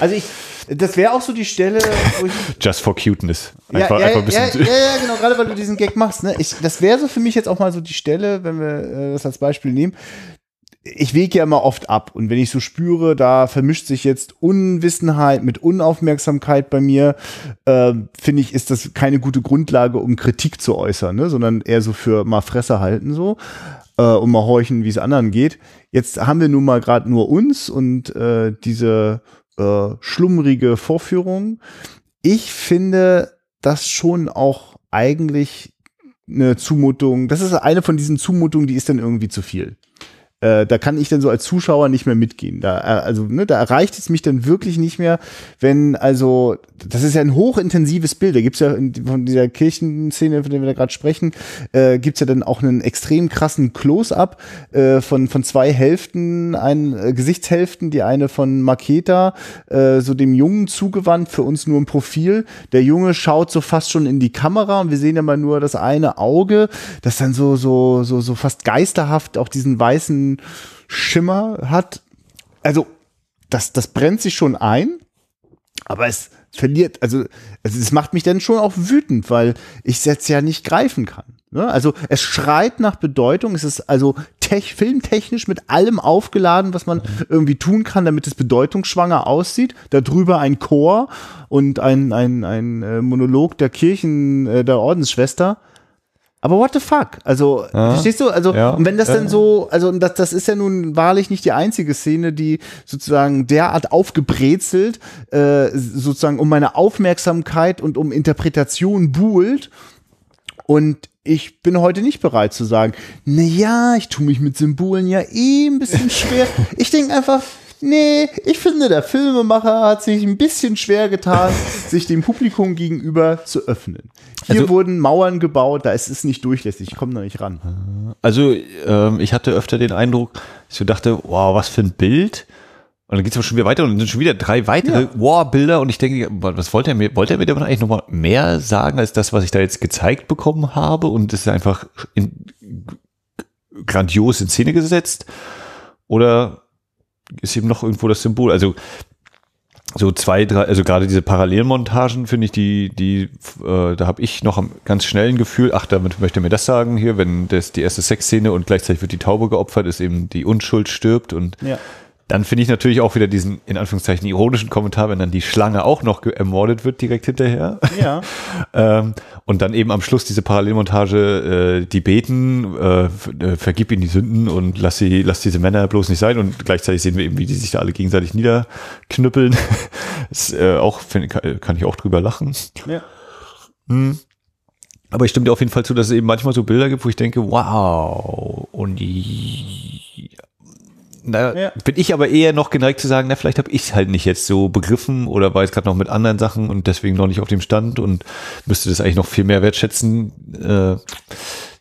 Also ich, das wäre auch so die Stelle, wo ich (laughs) Just for cuteness. ja, Einfach, ja, einfach ein bisschen. ja, ja, ja, genau, gerade weil du diesen Gag machst. Ne? Ich, das wäre so für mich jetzt auch mal so die Stelle, wenn wir äh, das als Beispiel nehmen. Ich wege ja immer oft ab und wenn ich so spüre, da vermischt sich jetzt Unwissenheit mit Unaufmerksamkeit bei mir, äh, finde ich, ist das keine gute Grundlage, um Kritik zu äußern, ne? sondern eher so für mal Fresse halten so äh, und mal horchen, wie es anderen geht. Jetzt haben wir nun mal gerade nur uns und äh, diese äh, schlummrige Vorführung. Ich finde das schon auch eigentlich eine Zumutung. Das ist eine von diesen Zumutungen, die ist dann irgendwie zu viel. Äh, da kann ich dann so als Zuschauer nicht mehr mitgehen. Da, äh, also, ne, da erreicht es mich dann wirklich nicht mehr, wenn, also, das ist ja ein hochintensives Bild. Da gibt's ja in, von dieser Kirchenszene, von der wir da gerade sprechen, äh, gibt's ja dann auch einen extrem krassen Close-up äh, von, von zwei Hälften, ein, äh, Gesichtshälften, die eine von Maketa, äh, so dem Jungen zugewandt, für uns nur im Profil. Der Junge schaut so fast schon in die Kamera und wir sehen ja mal nur das eine Auge, das dann so, so, so, so fast geisterhaft auch diesen weißen Schimmer hat. Also, das, das brennt sich schon ein, aber es verliert, also, also es macht mich dann schon auch wütend, weil ich es jetzt ja nicht greifen kann. Ne? Also es schreit nach Bedeutung, es ist also tech, filmtechnisch mit allem aufgeladen, was man irgendwie tun kann, damit es bedeutungsschwanger aussieht. Darüber ein Chor und ein, ein, ein äh, Monolog der Kirchen, äh, der Ordensschwester. Aber what the fuck? Also, Ja. verstehst du? Also, Ja. und wenn das dann Ja. so, also das, das ist ja nun wahrlich nicht die einzige Szene, die sozusagen derart aufgebrezelt, äh, sozusagen um meine Aufmerksamkeit und um Interpretation buhlt. Und ich bin heute nicht bereit zu sagen, na ja, ich tue mich mit Symbolen ja eh ein bisschen schwer. (laughs) ich denke einfach, nee, ich finde, der Filmemacher hat sich ein bisschen schwer getan, (laughs) sich dem Publikum gegenüber zu öffnen. Hier Also- wurden Mauern gebaut, da ist es nicht durchlässig, ich komme da nicht ran. Also ähm, ich hatte öfter den Eindruck, dass ich dachte, wow, was für ein Bild. Und dann geht es aber schon wieder weiter und dann sind schon wieder drei weitere Ja. Wow-Bilder und ich denke, was wollte er mir, wollte er mir damit eigentlich nochmal mehr sagen, als das, was ich da jetzt gezeigt bekommen habe und es ist einfach in, grandios in Szene gesetzt? Oder ist eben noch irgendwo das Symbol? Also so zwei, drei, also gerade diese Parallelmontagen finde ich, die, die, äh, da habe ich noch am ganz schnellen Gefühl, ach, damit möchte er mir das sagen hier, wenn das die erste Sexszene und gleichzeitig wird die Taube geopfert, ist eben die Unschuld stirbt und Ja. Dann finde ich natürlich auch wieder diesen, in Anführungszeichen, ironischen Kommentar, wenn dann die Schlange auch noch ermordet wird direkt hinterher. Ja. (laughs) ähm, und dann eben am Schluss diese Parallelmontage, äh, die beten, äh, äh, vergib ihnen die Sünden und lass sie, lass diese Männer bloß nicht sein. Und gleichzeitig sehen wir eben, wie die sich da alle gegenseitig niederknüppeln. (laughs) ist, äh, auch, find, kann, kann ich auch drüber lachen. ja. Aber ich stimme dir auf jeden Fall zu, dass es eben manchmal so Bilder gibt, wo ich denke, wow, und da Ja. bin ich aber eher noch geneigt zu sagen, na, vielleicht habe ich es halt nicht jetzt so begriffen oder war jetzt gerade noch mit anderen Sachen und deswegen noch nicht auf dem Stand und müsste das eigentlich noch viel mehr wertschätzen. Äh,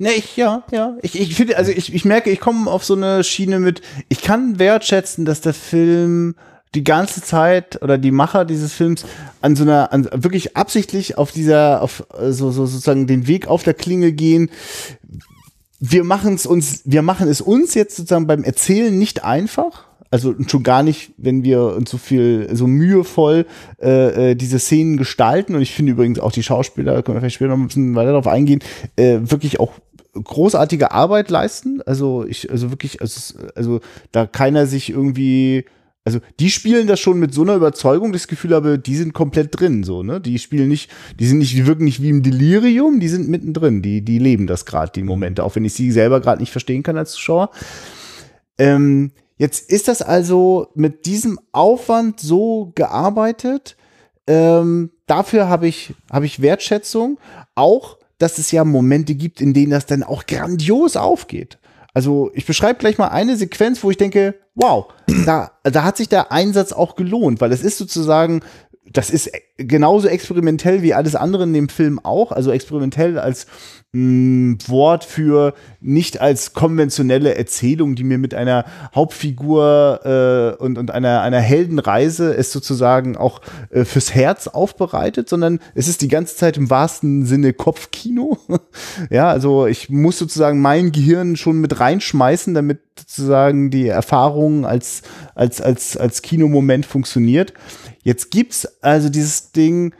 Ne, ich, ja, ja. Ich, ich finde, also ich, ich merke, ich komme auf so eine Schiene mit, ich kann wertschätzen, dass der Film die ganze Zeit oder die Macher dieses Films an so einer, an, wirklich absichtlich auf dieser, auf äh, so, so sozusagen den Weg auf der Klinge gehen. Wir machen es uns, wir machen es uns jetzt sozusagen beim Erzählen nicht einfach. Also schon gar nicht, wenn wir uns so viel, so mühevoll äh, äh, diese Szenen gestalten. Und ich finde übrigens auch die Schauspieler, können wir vielleicht später noch ein bisschen weiter darauf eingehen, äh, wirklich auch großartige Arbeit leisten. Also ich, also wirklich, also, also da keiner sich irgendwie, also die spielen das schon mit so einer Überzeugung, das Gefühl habe, die sind komplett drin, so, ne? Die spielen nicht, die sind nicht, die wirken nicht wie im Delirium, die sind mittendrin, die, die leben das gerade, die Momente, auch wenn ich sie selber gerade nicht verstehen kann als Zuschauer. Ähm, jetzt ist das also mit diesem Aufwand so gearbeitet. Ähm, dafür habe ich, habe ich Wertschätzung. Auch, dass es ja Momente gibt, in denen das dann auch grandios aufgeht. Also ich beschreibe gleich mal eine Sequenz, wo ich denke, wow, da, da hat sich der Einsatz auch gelohnt, weil es ist sozusagen das ist genauso experimentell wie alles andere in dem Film auch. Also experimentell als mh, Wort für nicht als konventionelle Erzählung, die mir mit einer Hauptfigur äh, und, und einer, einer Heldenreise es sozusagen auch äh, fürs Herz aufbereitet, sondern es ist die ganze Zeit im wahrsten Sinne Kopfkino. (laughs) ja, also ich muss sozusagen mein Gehirn schon mit reinschmeißen, damit sozusagen die Erfahrung als, als, als, als Kinomoment funktioniert. Jetzt gibt's also dieses Ding,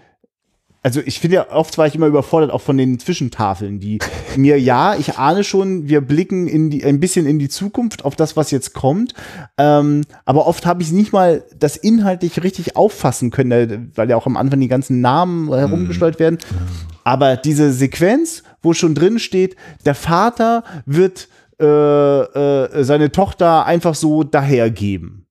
also ich finde ja, oft war ich immer überfordert, auch von den Zwischentafeln, die (laughs) mir, ja, ich ahne schon, wir blicken in die, ein bisschen in die Zukunft, auf das, was jetzt kommt. Ähm, aber oft habe ich nicht mal das inhaltlich richtig auffassen können, weil ja auch am Anfang die ganzen Namen herumgesteuert werden. Aber diese Sequenz, wo schon drin steht, der Vater wird äh, äh, seine Tochter einfach so dahergeben.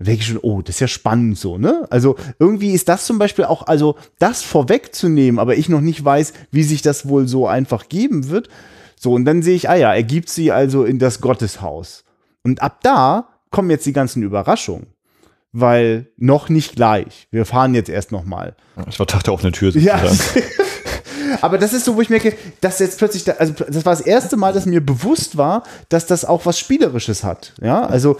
Denke ich schon, oh, das ist ja spannend so, ne? Also irgendwie ist das zum Beispiel auch, also das vorwegzunehmen, aber ich noch nicht weiß, wie sich das wohl so einfach geben wird. So, und dann sehe ich, ah ja, er gibt sie also in das Gotteshaus. Und ab da kommen jetzt die ganzen Überraschungen. Weil noch nicht gleich. Wir fahren jetzt erst noch mal. Ich war dachte auf eine Tür. Ja. (laughs) Aber das ist so, wo ich merke, dass jetzt plötzlich, da, also das war das erste Mal, dass mir bewusst war, dass das auch was Spielerisches hat. Ja, also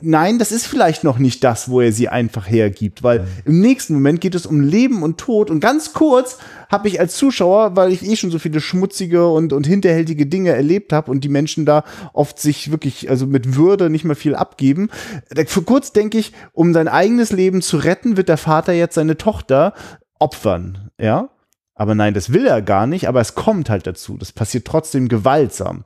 nein, das ist vielleicht noch nicht das, wo er sie einfach hergibt, weil im nächsten Moment geht es um Leben und Tod und ganz kurz habe ich als Zuschauer, weil ich eh schon so viele schmutzige und, und hinterhältige Dinge erlebt habe und die Menschen da oft sich wirklich, also mit Würde nicht mehr viel abgeben. Für kurz denke ich, um sein eigenes Leben zu retten, wird der Vater jetzt seine Tochter opfern, ja? Aber nein, das will er gar nicht, aber es kommt halt dazu. Das passiert trotzdem gewaltsam.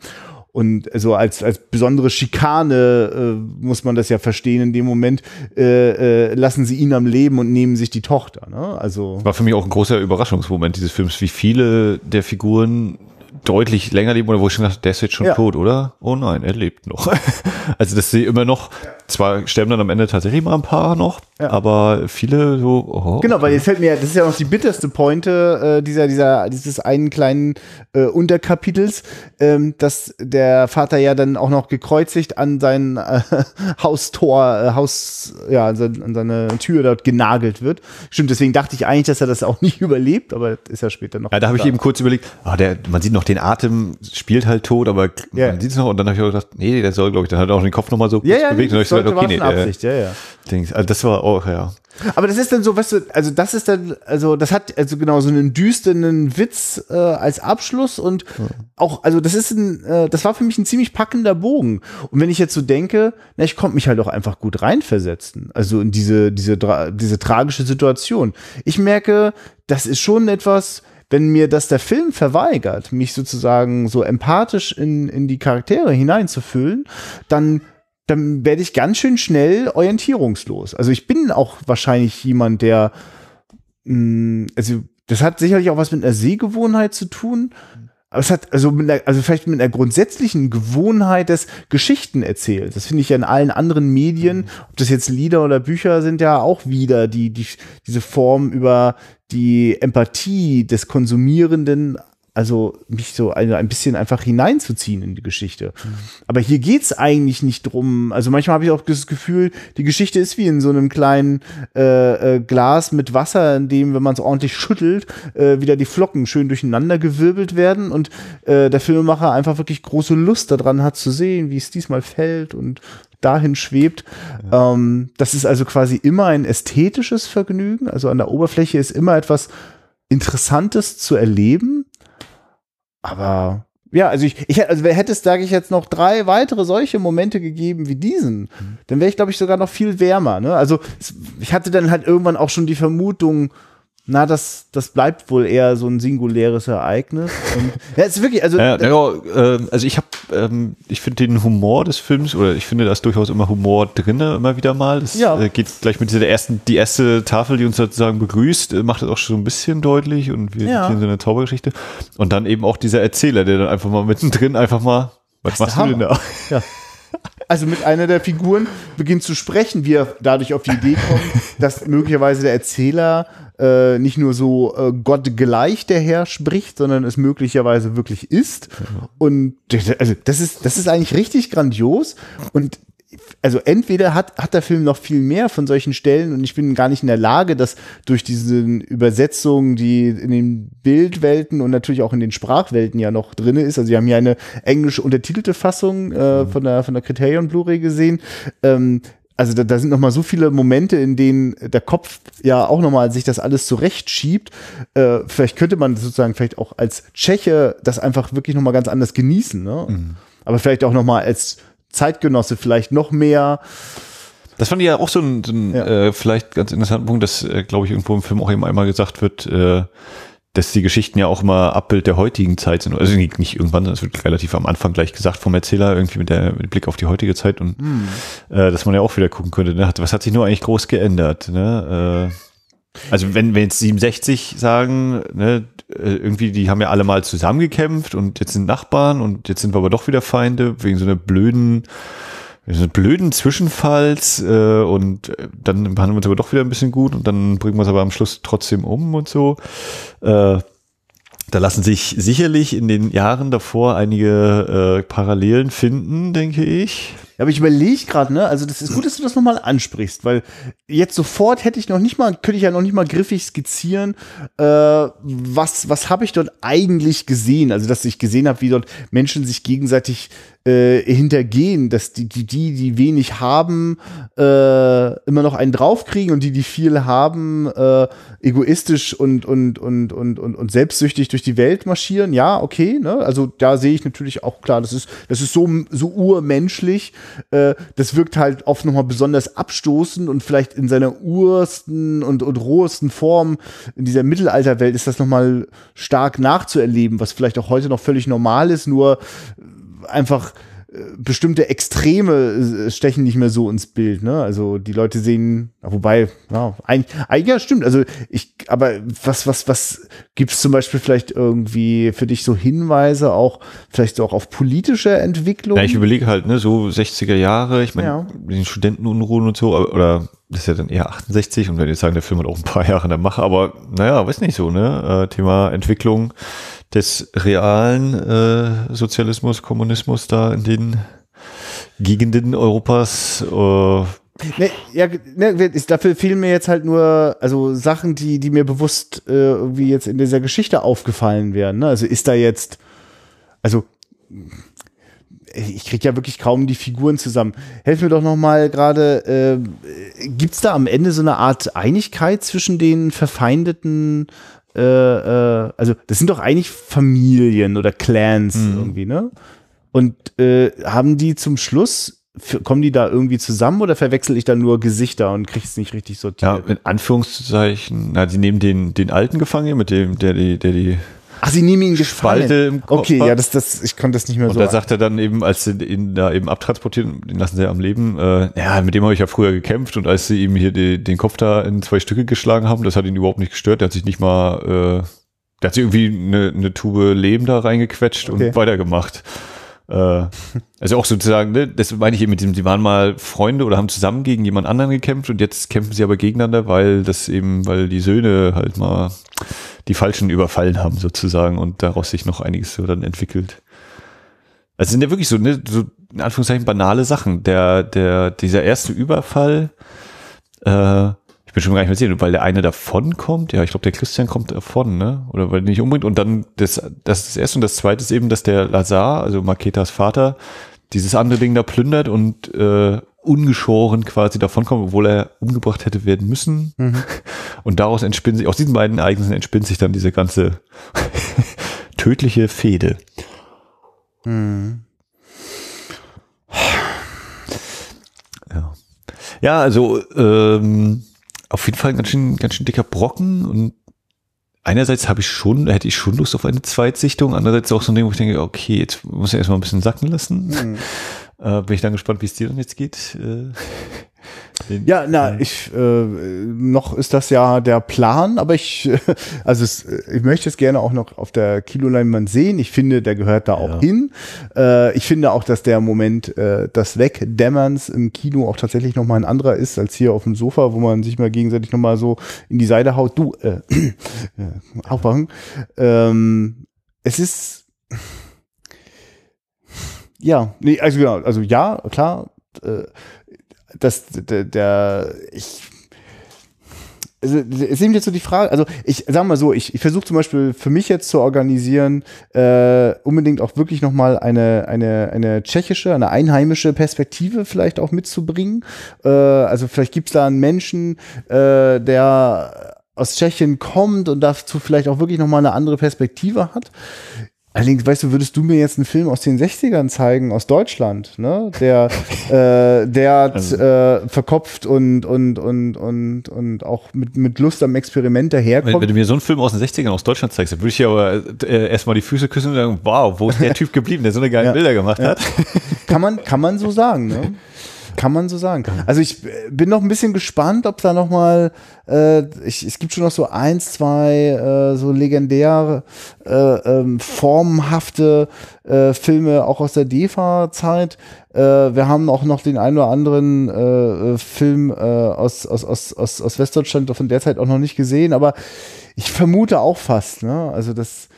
Und so als, als besondere Schikane äh, muss man das ja verstehen. In dem Moment äh, äh, lassen sie ihn am Leben und nehmen sich die Tochter. Ne? Also War für mich auch ein großer Überraschungsmoment dieses Films, wie viele der Figuren deutlich länger leben oder wo ich schon dachte, der ist jetzt schon Ja. tot, oder? Oh nein, er lebt noch. (laughs) also dass sie immer noch, zwar sterben dann am Ende tatsächlich mal ein paar noch, Ja. aber viele so, oh, Genau, weil jetzt fällt mir, das ist ja noch die bitterste Pointe äh, dieser, dieser, dieses einen kleinen äh, Unterkapitels, ähm, dass der Vater ja dann auch noch gekreuzigt an sein äh, (laughs) Haustor, äh, Haus, ja, an, sein, an seine Tür dort genagelt wird. Stimmt, deswegen dachte ich eigentlich, dass er das auch (laughs) nicht überlebt, aber ist ja später noch. Ja, da habe ich eben kurz überlegt, ah, der, man sieht noch den Atem, spielt halt tot, aber Ja. man sieht es noch und dann habe ich auch gedacht, nee, der soll, glaube ich, dann hat er auch den Kopf nochmal so ja, ja, bewegt und dann habe ich gesagt, okay, nee, der, Absicht, ja, ja. Dings, also das war auch, ja. Aber das ist dann so, weißt du, also das ist dann, also das hat also genau so einen düsteren Witz äh, als Abschluss und auch, also das ist ein, äh, das war für mich ein ziemlich packender Bogen. Und wenn ich jetzt so denke, na, ich konnte mich halt auch einfach gut reinversetzen, also in diese, diese, diese tragische Situation. Ich merke, das ist schon etwas, wenn mir das der Film verweigert, mich sozusagen so empathisch in, in die Charaktere hineinzufüllen, dann dann werde ich ganz schön schnell orientierungslos. Also ich bin auch wahrscheinlich jemand, der, mh, also das hat sicherlich auch was mit einer Sehgewohnheit zu tun. Aber es hat also mit einer, also vielleicht mit einer grundsätzlichen Gewohnheit des Geschichten erzählt. Das finde ich ja in allen anderen Medien, ob das jetzt Lieder oder Bücher sind, ja auch wieder die, die diese Form über die Empathie des Konsumierenden also mich so ein, ein bisschen einfach hineinzuziehen in die Geschichte. Aber hier geht's eigentlich nicht drum. Also manchmal habe ich auch das Gefühl, die Geschichte ist wie in so einem kleinen äh, äh, Glas mit Wasser, in dem, wenn man es ordentlich schüttelt, äh, wieder die Flocken schön durcheinander gewirbelt werden und äh, der Filmemacher einfach wirklich große Lust daran hat zu sehen, wie es diesmal fällt und dahin schwebt. Ähm, das ist also quasi immer ein ästhetisches Vergnügen. Also an der Oberfläche ist immer etwas Interessantes zu erleben. Aber ja, also ich, ich hätte- also hätte es, sage ich jetzt, noch drei weitere solche Momente gegeben wie diesen, dann wäre ich, glaube ich, sogar noch viel wärmer. Ne? Also es, ich hatte dann halt irgendwann auch schon die Vermutung, na, das, das bleibt wohl eher so ein singuläres Ereignis. Und, (laughs) ja, es ist wirklich, also Ja, ja, ähm, also ich habe, ähm, ich finde den Humor des Films oder ich finde da ist durchaus immer Humor drinne immer wieder mal. Das Ja. äh, geht gleich mit dieser ersten, die erste Tafel, die uns sozusagen begrüßt, äh, macht das auch schon so ein bisschen deutlich und wir Ja. in so einer Zaubergeschichte. Und dann eben auch dieser Erzähler, der dann einfach mal mittendrin einfach mal, was machst du denn da? Ja. Also mit einer der Figuren beginnt zu sprechen, wie er dadurch auf die Idee kommt, (laughs) dass möglicherweise der Erzähler äh, nicht nur so äh, Gott gleich der Herr spricht, sondern es möglicherweise wirklich ist. Und also das ist, das ist eigentlich richtig grandios. Und also entweder hat, hat der Film noch viel mehr von solchen Stellen und ich bin gar nicht in der Lage, das durch diese Übersetzungen, die in den Bildwelten und natürlich auch in den Sprachwelten ja noch drin ist. Also wir haben hier eine englisch untertitelte Fassung äh, mhm. von der von der Criterion Blu-ray gesehen. Ähm, also da, da sind noch mal so viele Momente, in denen der Kopf ja auch noch mal sich das alles zurechtschiebt. Äh, vielleicht könnte man sozusagen vielleicht auch als Tscheche das einfach wirklich noch mal ganz anders genießen. Ne? Mhm. Aber vielleicht auch noch mal als Zeitgenosse vielleicht noch mehr. Das fand ich ja auch so ein, so ein ja. äh, vielleicht ganz interessanten Punkt, dass, äh, glaube ich, irgendwo im Film auch eben einmal gesagt wird, äh, dass die Geschichten ja auch immer Abbild der heutigen Zeit sind. Also nicht irgendwann, das wird relativ am Anfang gleich gesagt vom Erzähler, irgendwie mit, der, mit Blick auf die heutige Zeit und hm. äh, dass man ja auch wieder gucken könnte, ne? was hat sich nur eigentlich groß geändert? Ne? Äh, also wenn wir jetzt 67 sagen, ne, äh, irgendwie, die haben ja alle mal zusammengekämpft und jetzt sind Nachbarn und jetzt sind wir aber doch wieder Feinde wegen so einer blöden so blöden Zwischenfalls äh, und äh, dann behandeln wir uns aber doch wieder ein bisschen gut und dann bringen wir es aber am Schluss trotzdem um und so. Äh, da lassen sich sicherlich in den Jahren davor einige äh, Parallelen finden, denke ich. Aber ich überlege gerade, ne, also das ist gut, dass du das nochmal ansprichst, weil jetzt sofort hätte ich noch nicht mal, könnte ich ja noch nicht mal griffig skizzieren, äh, was, was habe ich dort eigentlich gesehen? Also, dass ich gesehen habe, wie dort Menschen sich gegenseitig äh, hintergehen, dass die, die, die, die wenig haben, äh, immer noch einen draufkriegen und die, die viel haben, äh, egoistisch und, und, und, und, und, und selbstsüchtig durch die Welt marschieren. Ja, okay, ne? Also da sehe ich natürlich auch klar, das ist, das ist so, so urmenschlich. Äh, das wirkt halt oft nochmal besonders abstoßend und vielleicht in seiner ursten und, und rohesten Form in dieser Mittelalterwelt ist das nochmal stark nachzuerleben, was vielleicht auch heute noch völlig normal ist, nur einfach bestimmte Extreme äh, stechen nicht mehr so ins Bild, ne? Also die Leute sehen, wobei, ja, eigentlich, ja, stimmt. Also ich, aber was, was, was gibt's zum Beispiel vielleicht irgendwie für dich so Hinweise auch, vielleicht auch auf politische Entwicklung? Ja, ich überlege halt, ne, so 60er Jahre, ich meine, ja. den Studentenunruhen und so, oder das ist ja dann eher 68 und wenn jetzt sagen, der Film hat auch ein paar Jahre in der Mache, aber naja, weiß nicht so, ne? Äh, Thema Entwicklung des realen äh, Sozialismus, Kommunismus da in den Gegenden Europas. Äh, Ne, ja, ne, dafür fehlen mir jetzt halt nur, also Sachen, die, die mir bewusst äh, irgendwie jetzt in dieser Geschichte aufgefallen wären. Ne? Also ist da jetzt, also ich krieg ja wirklich kaum die Figuren zusammen. Helf mir doch noch mal gerade, äh, gibt's da am Ende so eine Art Einigkeit zwischen den verfeindeten äh, äh, also das sind doch eigentlich Familien oder Clans mhm. irgendwie, ne? Und äh, haben die zum Schluss kommen die da irgendwie zusammen oder verwechsel ich da nur Gesichter und krieg's nicht richtig sortiert? Ja, in Anführungszeichen, na, sie nehmen den, den alten Gefangenen, mit dem, der die, der die Ach, sie nehmen ihn Spalte im Kopf Okay, ja, das, das, ich konnte das nicht mehr und so. Und da sagt er dann eben, als sie ihn da eben abtransportieren, den lassen sie ja am Leben, äh, ja, mit dem habe ich ja früher gekämpft und als sie ihm hier die, den Kopf da in zwei Stücke geschlagen haben, das hat ihn überhaupt nicht gestört, der hat sich nicht mal, äh, der hat sich irgendwie eine, eine Tube Leben da reingequetscht okay. und weitergemacht. Äh, also auch sozusagen, ne, das meine ich eben mit dem, sie waren mal Freunde oder haben zusammen gegen jemand anderen gekämpft und jetzt kämpfen sie aber gegeneinander, weil das eben, weil die Söhne halt mal die Falschen überfallen haben sozusagen und daraus sich noch einiges so dann entwickelt. Also sind ja wirklich so, ne, so in Anführungszeichen banale Sachen. Der, der, dieser erste Überfall, äh, bin schon gar nicht mehr sehen, weil der eine davon kommt, ja, ich glaube, der Christian kommt davon, ne? Oder weil er nicht umbringt. Und dann das, das ist das erste und das zweite ist eben, dass der Lazar, also Maketas Vater, dieses andere Ding da plündert und äh, ungeschoren quasi davonkommt, obwohl er umgebracht hätte werden müssen. Mhm. (laughs) Und daraus entspinnt sich, aus diesen beiden Ereignissen entspinnt sich dann diese ganze (laughs) tödliche Fehde. Mhm. Ja. ja, also ähm, auf jeden Fall ein ganz schön, ganz schön dicker Brocken und einerseits habe ich schon, hätte ich schon Lust auf eine Zweitsichtung, andererseits auch so ein Ding, wo ich denke, okay, jetzt muss ich erstmal ein bisschen sacken lassen. Mhm. (laughs) Äh, bin ich dann gespannt, wie es dir dann jetzt geht. Äh, Ja, na, ich äh, noch ist das ja der Plan, aber ich (laughs) also es, ich möchte es gerne auch noch auf der Kinoleinwand sehen. Ich finde, der gehört da auch Ja. hin. Äh, ich finde auch, dass der Moment äh, des Wegdämmerns im Kino auch tatsächlich noch mal ein anderer ist als hier auf dem Sofa, wo man sich mal gegenseitig noch mal so in die Seite haut. Du, äh, (clears throat) äh, aufwachen. Ähm, es ist ja, nee, also genau, also ja, klar, äh, das, der, der ich, also, es eben jetzt so die Frage, also ich sag mal so, ich, ich versuche zum Beispiel für mich jetzt zu organisieren, äh, unbedingt auch wirklich nochmal eine, eine, eine tschechische, eine einheimische Perspektive vielleicht auch mitzubringen. Äh, also vielleicht gibt's da einen Menschen, äh, der aus Tschechien kommt und dazu vielleicht auch wirklich nochmal eine andere Perspektive hat. Allerdings, weißt du, würdest du mir jetzt einen Film aus den 60ern zeigen, aus Deutschland, ne? Der, (laughs) äh, der Also äh, verkopft und, und, und, und, und auch mit, mit Lust am Experiment Wenn, daherkommt. wenn du mir so einen Film aus den 60ern aus Deutschland zeigst, dann würde ich ja aber äh, erstmal die Füße küssen und sagen, wow, wo ist der (laughs) Typ geblieben, der so eine geile Ja. Bilder gemacht hat? Kann man, kann man so sagen, ne? (laughs) Kann man so sagen. Also ich äh, bin noch ein bisschen gespannt, ob da noch mal, äh, ich, es gibt schon noch so eins, zwei äh, so legendäre, äh, ähm, formenhafte äh, Filme auch aus der DEFA-Zeit. Äh, wir haben auch noch den einen oder anderen äh, äh, Film äh, aus, aus, aus, aus, aus Westdeutschland von der Zeit auch noch nicht gesehen, aber ich vermute auch fast, ne? Also das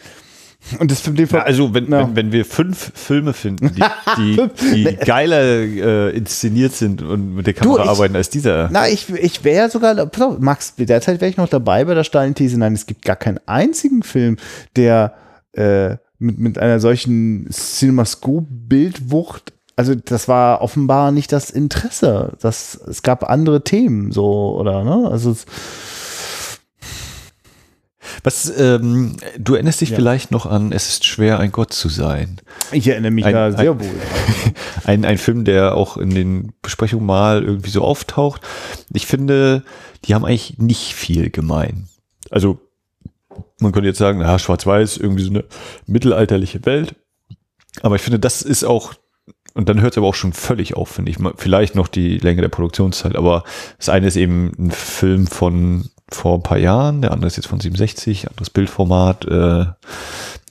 und das dem Ja, also wenn, Ja. wenn, wenn wir fünf Filme finden, die, (laughs) die, die geiler äh, inszeniert sind und mit der Kamera ich- arbeiten als dieser. Na, ich, ich wäre sogar, auf, Max, derzeit wäre ich noch dabei bei der steilen These. Nein, es gibt gar keinen einzigen Film, der äh, mit, mit einer solchen Cinemascope-Bildwucht, also das war offenbar nicht das Interesse. Das, es gab andere Themen, so, oder, ne? Also, es- Was, ähm, du erinnerst dich Ja. vielleicht noch an Es ist schwer, ein Gott zu sein. ich erinnere mich Ein- da ein- sehr wohl. (laughs) Ein, ein Film, der auch in den Besprechungen mal irgendwie so auftaucht. Ich finde, die haben eigentlich nicht viel gemein. Also, man könnte jetzt sagen, ja, schwarz-weiß, irgendwie so eine mittelalterliche Welt. Aber ich finde, das ist auch, und dann hört es aber auch schon völlig auf, finde ich. Mal- Vielleicht noch die Länge der Produktionszeit, aber das eine ist eben ein Film von vor ein paar Jahren, der andere ist jetzt von 67, anderes Bildformat. Äh,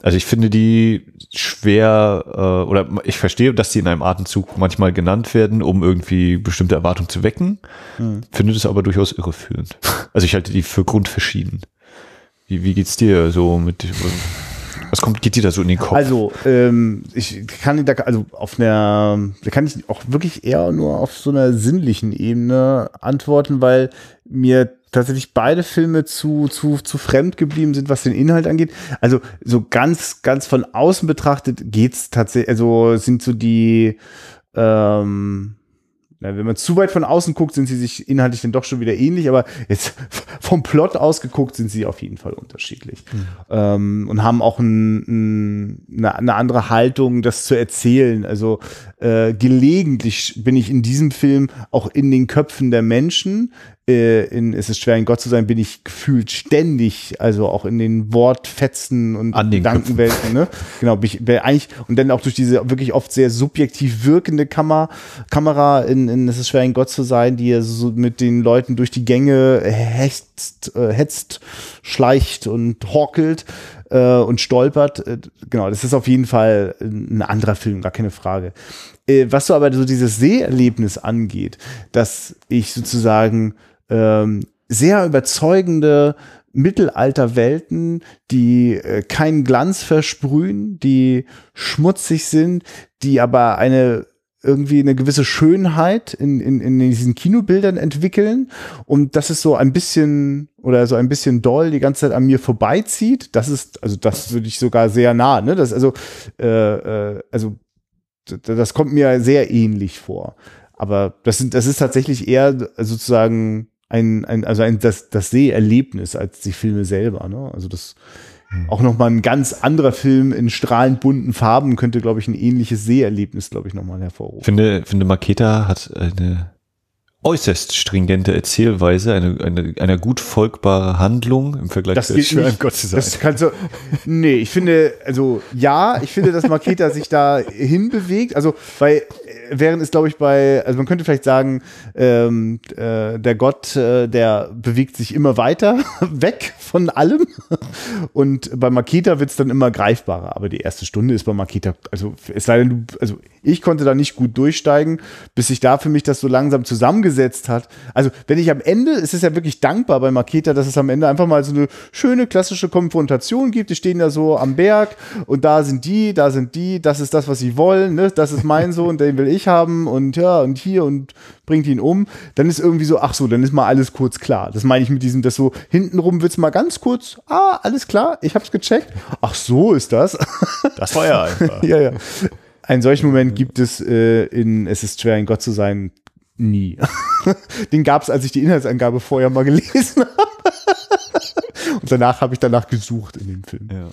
also ich finde die schwer, äh, oder ich verstehe, dass die in einem Atemzug manchmal genannt werden, um irgendwie bestimmte Erwartungen zu wecken. Finde das aber durchaus irreführend. Also ich halte die für grundverschieden. Wie, wie geht's dir so mit, was kommt, geht dir da so in den Kopf? Also, ähm, ich kann da, also auf einer, da kann ich auch wirklich eher nur auf so einer sinnlichen Ebene antworten, weil mir tatsächlich beide Filme zu, zu, zu fremd geblieben sind, was den Inhalt angeht. Also, so ganz, ganz von außen betrachtet geht's tatsächlich, also sind so die, ähm, na, wenn man zu weit von außen guckt, sind sie sich inhaltlich dann doch schon wieder ähnlich, aber jetzt (laughs) vom Plot aus geguckt sind sie auf jeden Fall unterschiedlich. Ähm, und haben auch ein, ein, eine, eine andere Haltung, das zu erzählen. Also äh, gelegentlich bin ich in diesem Film auch in den Köpfen der Menschen. Äh, in Es ist schwer, ein Gott zu sein, bin ich gefühlt ständig, also auch in den Wortfetzen und An Gedankenwelten. Ne? Genau, bin ich, bin eigentlich, und dann auch durch diese wirklich oft sehr subjektiv wirkende Kamera, Kamera in, in Es ist schwer, ein Gott zu sein, die ja so mit den Leuten durch die Gänge hetzt, äh, hetzt schleicht und horkelt äh, und stolpert. Äh, genau, das ist auf jeden Fall ein anderer Film, gar keine Frage. Äh, was so aber so dieses Seherlebnis angeht, dass ich sozusagen ähm, sehr überzeugende Mittelalterwelten, die äh, keinen Glanz versprühen, die schmutzig sind, die aber eine irgendwie eine gewisse Schönheit in, in, in diesen Kinobildern entwickeln und das ist so ein bisschen oder so ein bisschen doll die ganze Zeit an mir vorbeizieht. Das ist, also das würde ich sogar sehr nah, ne? Das also, äh, äh, also das kommt mir sehr ähnlich vor. Aber das sind, das ist tatsächlich eher sozusagen ein, ein also ein, das, das Seherlebnis als die Filme selber, ne? Also das, auch nochmal ein ganz anderer Film in strahlend bunten Farben könnte, glaube ich, ein ähnliches Seherlebnis, glaube ich, nochmal hervorrufen. finde, finde Maketa hat eine äußerst stringente Erzählweise, eine, eine, eine gut folgbare Handlung im Vergleich Das zu geht Schwer nicht. Gott zu sein. Das kannst du. Nee, ich finde, also ja, ich finde, dass Maketa sich da hinbewegt. Also, weil während es, glaube ich, bei, also man könnte vielleicht sagen, ähm, äh, der Gott, äh, der bewegt sich immer weiter (laughs) weg von allem. Und bei Makita wird es dann immer greifbarer. Aber die erste Stunde ist bei Makita, also es sei denn, also ich konnte da nicht gut durchsteigen, bis sich da für mich das so langsam zusammengesetzt hat. Also wenn ich am Ende, es ist ja wirklich dankbar bei Makita, dass es am Ende einfach mal so eine schöne klassische Konfrontation gibt. Die stehen da so am Berg und da sind die, da sind die, das ist das, was sie wollen, ne? das ist mein Sohn, den will ich haben und ja und hier und bringt ihn um. Dann ist irgendwie so, ach so, dann ist mal alles kurz klar. Das meine ich mit diesem, das so hintenrum wird's mal ganz kurz, ah, alles klar, ich hab's gecheckt. Ach so ist das. Das war ja (laughs) einfach. ja, ja. Einen solchen Moment gibt es äh, in Es ist schwer, ein Gott zu sein, nie. (laughs) Den gab es, als ich die Inhaltsangabe vorher mal gelesen (laughs) habe. Und danach habe ich danach gesucht in dem Film. Ja.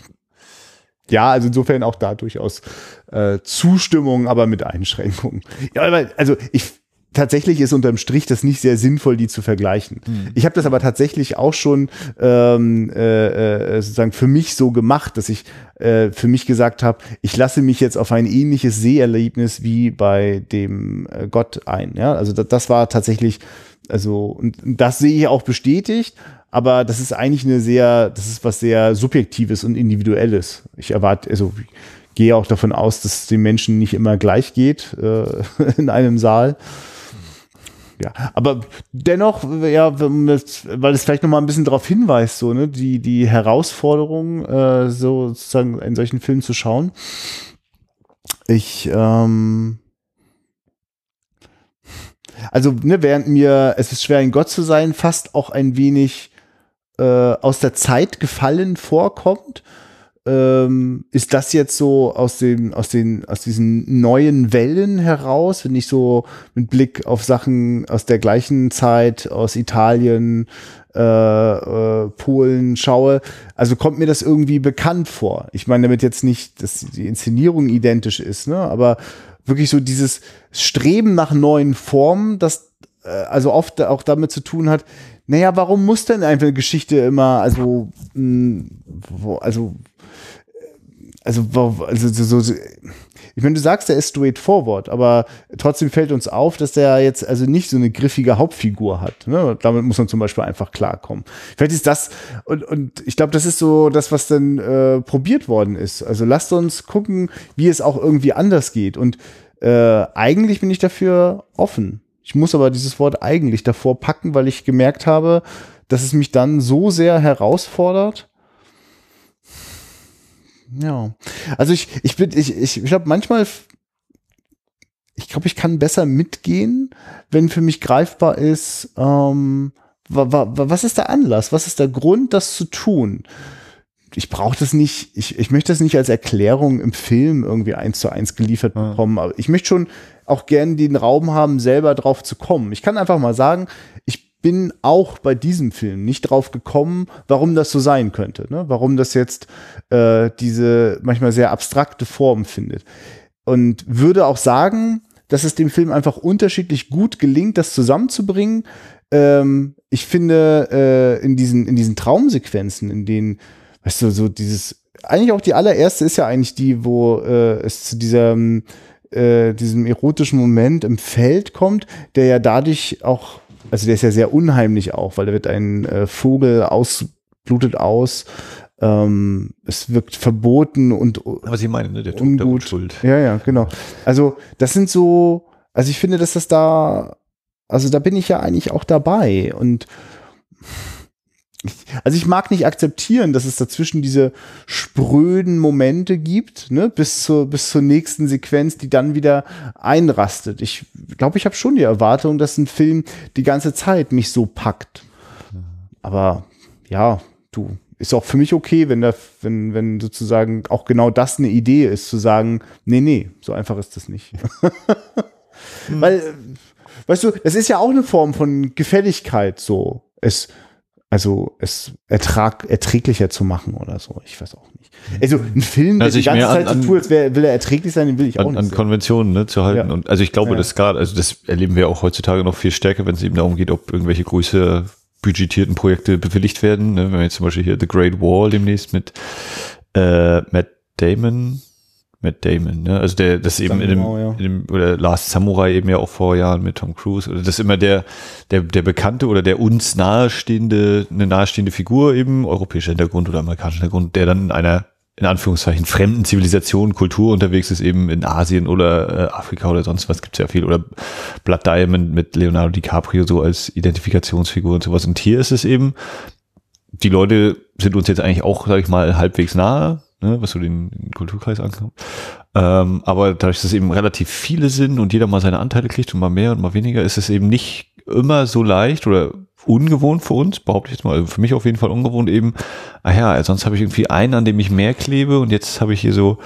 Ja, also insofern auch da durchaus äh, Zustimmung, aber mit Einschränkungen. Ja, aber also ich tatsächlich ist unterm Strich das nicht sehr sinnvoll, die zu vergleichen. Hm. Ich habe das aber tatsächlich auch schon ähm, äh, äh, sozusagen für mich so gemacht, dass ich äh, für mich gesagt habe, ich lasse mich jetzt auf ein ähnliches Seherlebnis wie bei dem äh, Gott ein. Ja, also das, das war tatsächlich, also und das sehe ich auch bestätigt. Aber das ist eigentlich eine sehr, das ist was sehr Subjektives und Individuelles. Ich erwarte, also ich gehe auch davon aus, dass es den Menschen nicht immer gleich geht äh, (laughs) in einem Saal. Ja, aber dennoch, ja, weil es vielleicht noch mal ein bisschen darauf hinweist, so ne, die die Herausforderung, äh, so sozusagen in solchen Filmen zu schauen. Ich ähm, also ne, während mir es ist schwer ein Gott zu sein, fast auch ein wenig äh, aus der Zeit gefallen vorkommt, ähm, ist das jetzt so aus den, aus den, aus diesen neuen Wellen heraus, wenn ich so mit Blick auf Sachen aus der gleichen Zeit, aus Italien, äh, äh, Polen schaue, also kommt mir das irgendwie bekannt vor. Ich meine damit jetzt nicht, dass die Inszenierung identisch ist, ne, aber wirklich so dieses Streben nach neuen Formen, das äh, also oft auch damit zu tun hat, naja, warum muss denn einfach eine Geschichte immer, also, mh, wo, also, also, also so, so, ich meine, du sagst, er ist straightforward, aber trotzdem fällt uns auf, dass der jetzt also nicht so eine griffige Hauptfigur hat. Ne? Damit muss man zum Beispiel einfach klarkommen. Vielleicht ist das, und, und ich glaube, das ist so das, was dann äh, probiert worden ist. Also lasst uns gucken, wie es auch irgendwie anders geht. Und äh, eigentlich bin ich dafür offen. Ich muss aber dieses Wort eigentlich davor packen, weil ich gemerkt habe, dass es mich dann so sehr herausfordert. Ja. Also ich, ich bin, ich, ich, ich glaube manchmal, ich glaube, ich kann besser mitgehen, wenn für mich greifbar ist, ähm, wa, wa, was ist der Anlass? Was ist der Grund, das zu tun? ich brauche das nicht, ich, ich möchte das nicht als Erklärung im Film irgendwie eins zu eins geliefert bekommen, aber ich möchte schon auch gerne den Raum haben, selber drauf zu kommen. Ich kann einfach mal sagen, ich bin auch bei diesem Film nicht drauf gekommen, warum das so sein könnte, ne? warum das jetzt äh, diese manchmal sehr abstrakte Form findet. Und würde auch sagen, dass es dem Film einfach unterschiedlich gut gelingt, das zusammenzubringen. Ähm, ich finde, äh, in, diesen, in diesen Traumsequenzen, in denen weißt du, so dieses, eigentlich auch die allererste ist ja eigentlich die, wo äh, es zu diesem, äh, diesem erotischen Moment im Feld kommt, der ja dadurch auch, also der ist ja sehr unheimlich auch, weil da wird ein äh, Vogel ausblutet aus, ähm, es wirkt verboten und Was ich meine, ne? der Tod der Unschuld. Ja, ja, genau. Also das sind so, also ich finde, dass das da, also da bin ich ja eigentlich auch dabei und also ich mag nicht akzeptieren, dass es dazwischen diese spröden Momente gibt, ne, bis zur, bis zur nächsten Sequenz, die dann wieder einrastet. Ich glaube, ich habe schon die Erwartung, dass ein Film die ganze Zeit mich so packt. Aber ja, du, ist auch für mich okay, wenn da, wenn, wenn sozusagen auch genau das eine Idee ist, zu sagen, nee, nee, so einfach ist das nicht. (laughs) Weil, weißt du, das ist ja auch eine Form von Gefälligkeit so. Es, also es ertrag, erträglicher zu machen oder so. Ich weiß auch nicht. Also ein Film, der also die ganze Zeit so tut, als wär, will er erträglich sein, den will ich auch an, nicht. An sehen. Konventionen ne, zu halten. Ja. Und also ich glaube, Ja. das gerade, also das erleben wir auch heutzutage noch viel stärker, wenn es eben darum geht, ob irgendwelche größer budgetierten Projekte bewilligt werden. Ne? Wenn wir jetzt zum Beispiel hier The Great Wall demnächst mit äh, Matt Damon Matt Damon, ne? Also der, das eben in dem, ja. in dem, oder Last Samurai eben ja auch vor Jahren mit Tom Cruise. Oder das ist immer der, der, der bekannte oder der uns nahestehende, eine nahestehende Figur eben, europäischer Hintergrund oder amerikanischer Hintergrund, der dann in einer, in Anführungszeichen, fremden Zivilisation, Kultur unterwegs ist, eben in Asien oder äh, Afrika oder sonst was gibt's ja viel. Oder Blood Diamond mit Leonardo DiCaprio so als Identifikationsfigur und sowas. Und hier ist es eben, die Leute sind uns jetzt eigentlich auch, sag ich mal, halbwegs nahe, ne, was so den, den Kulturkreis ankommt. Ähm, aber dadurch, dass es eben relativ viele sind und jeder mal seine Anteile kriegt und mal mehr und mal weniger, ist es eben nicht immer so leicht oder ungewohnt für uns, behaupte ich jetzt mal, also für mich auf jeden Fall ungewohnt eben, ah ja, sonst habe ich irgendwie einen, an dem ich mehr klebe und jetzt habe ich hier so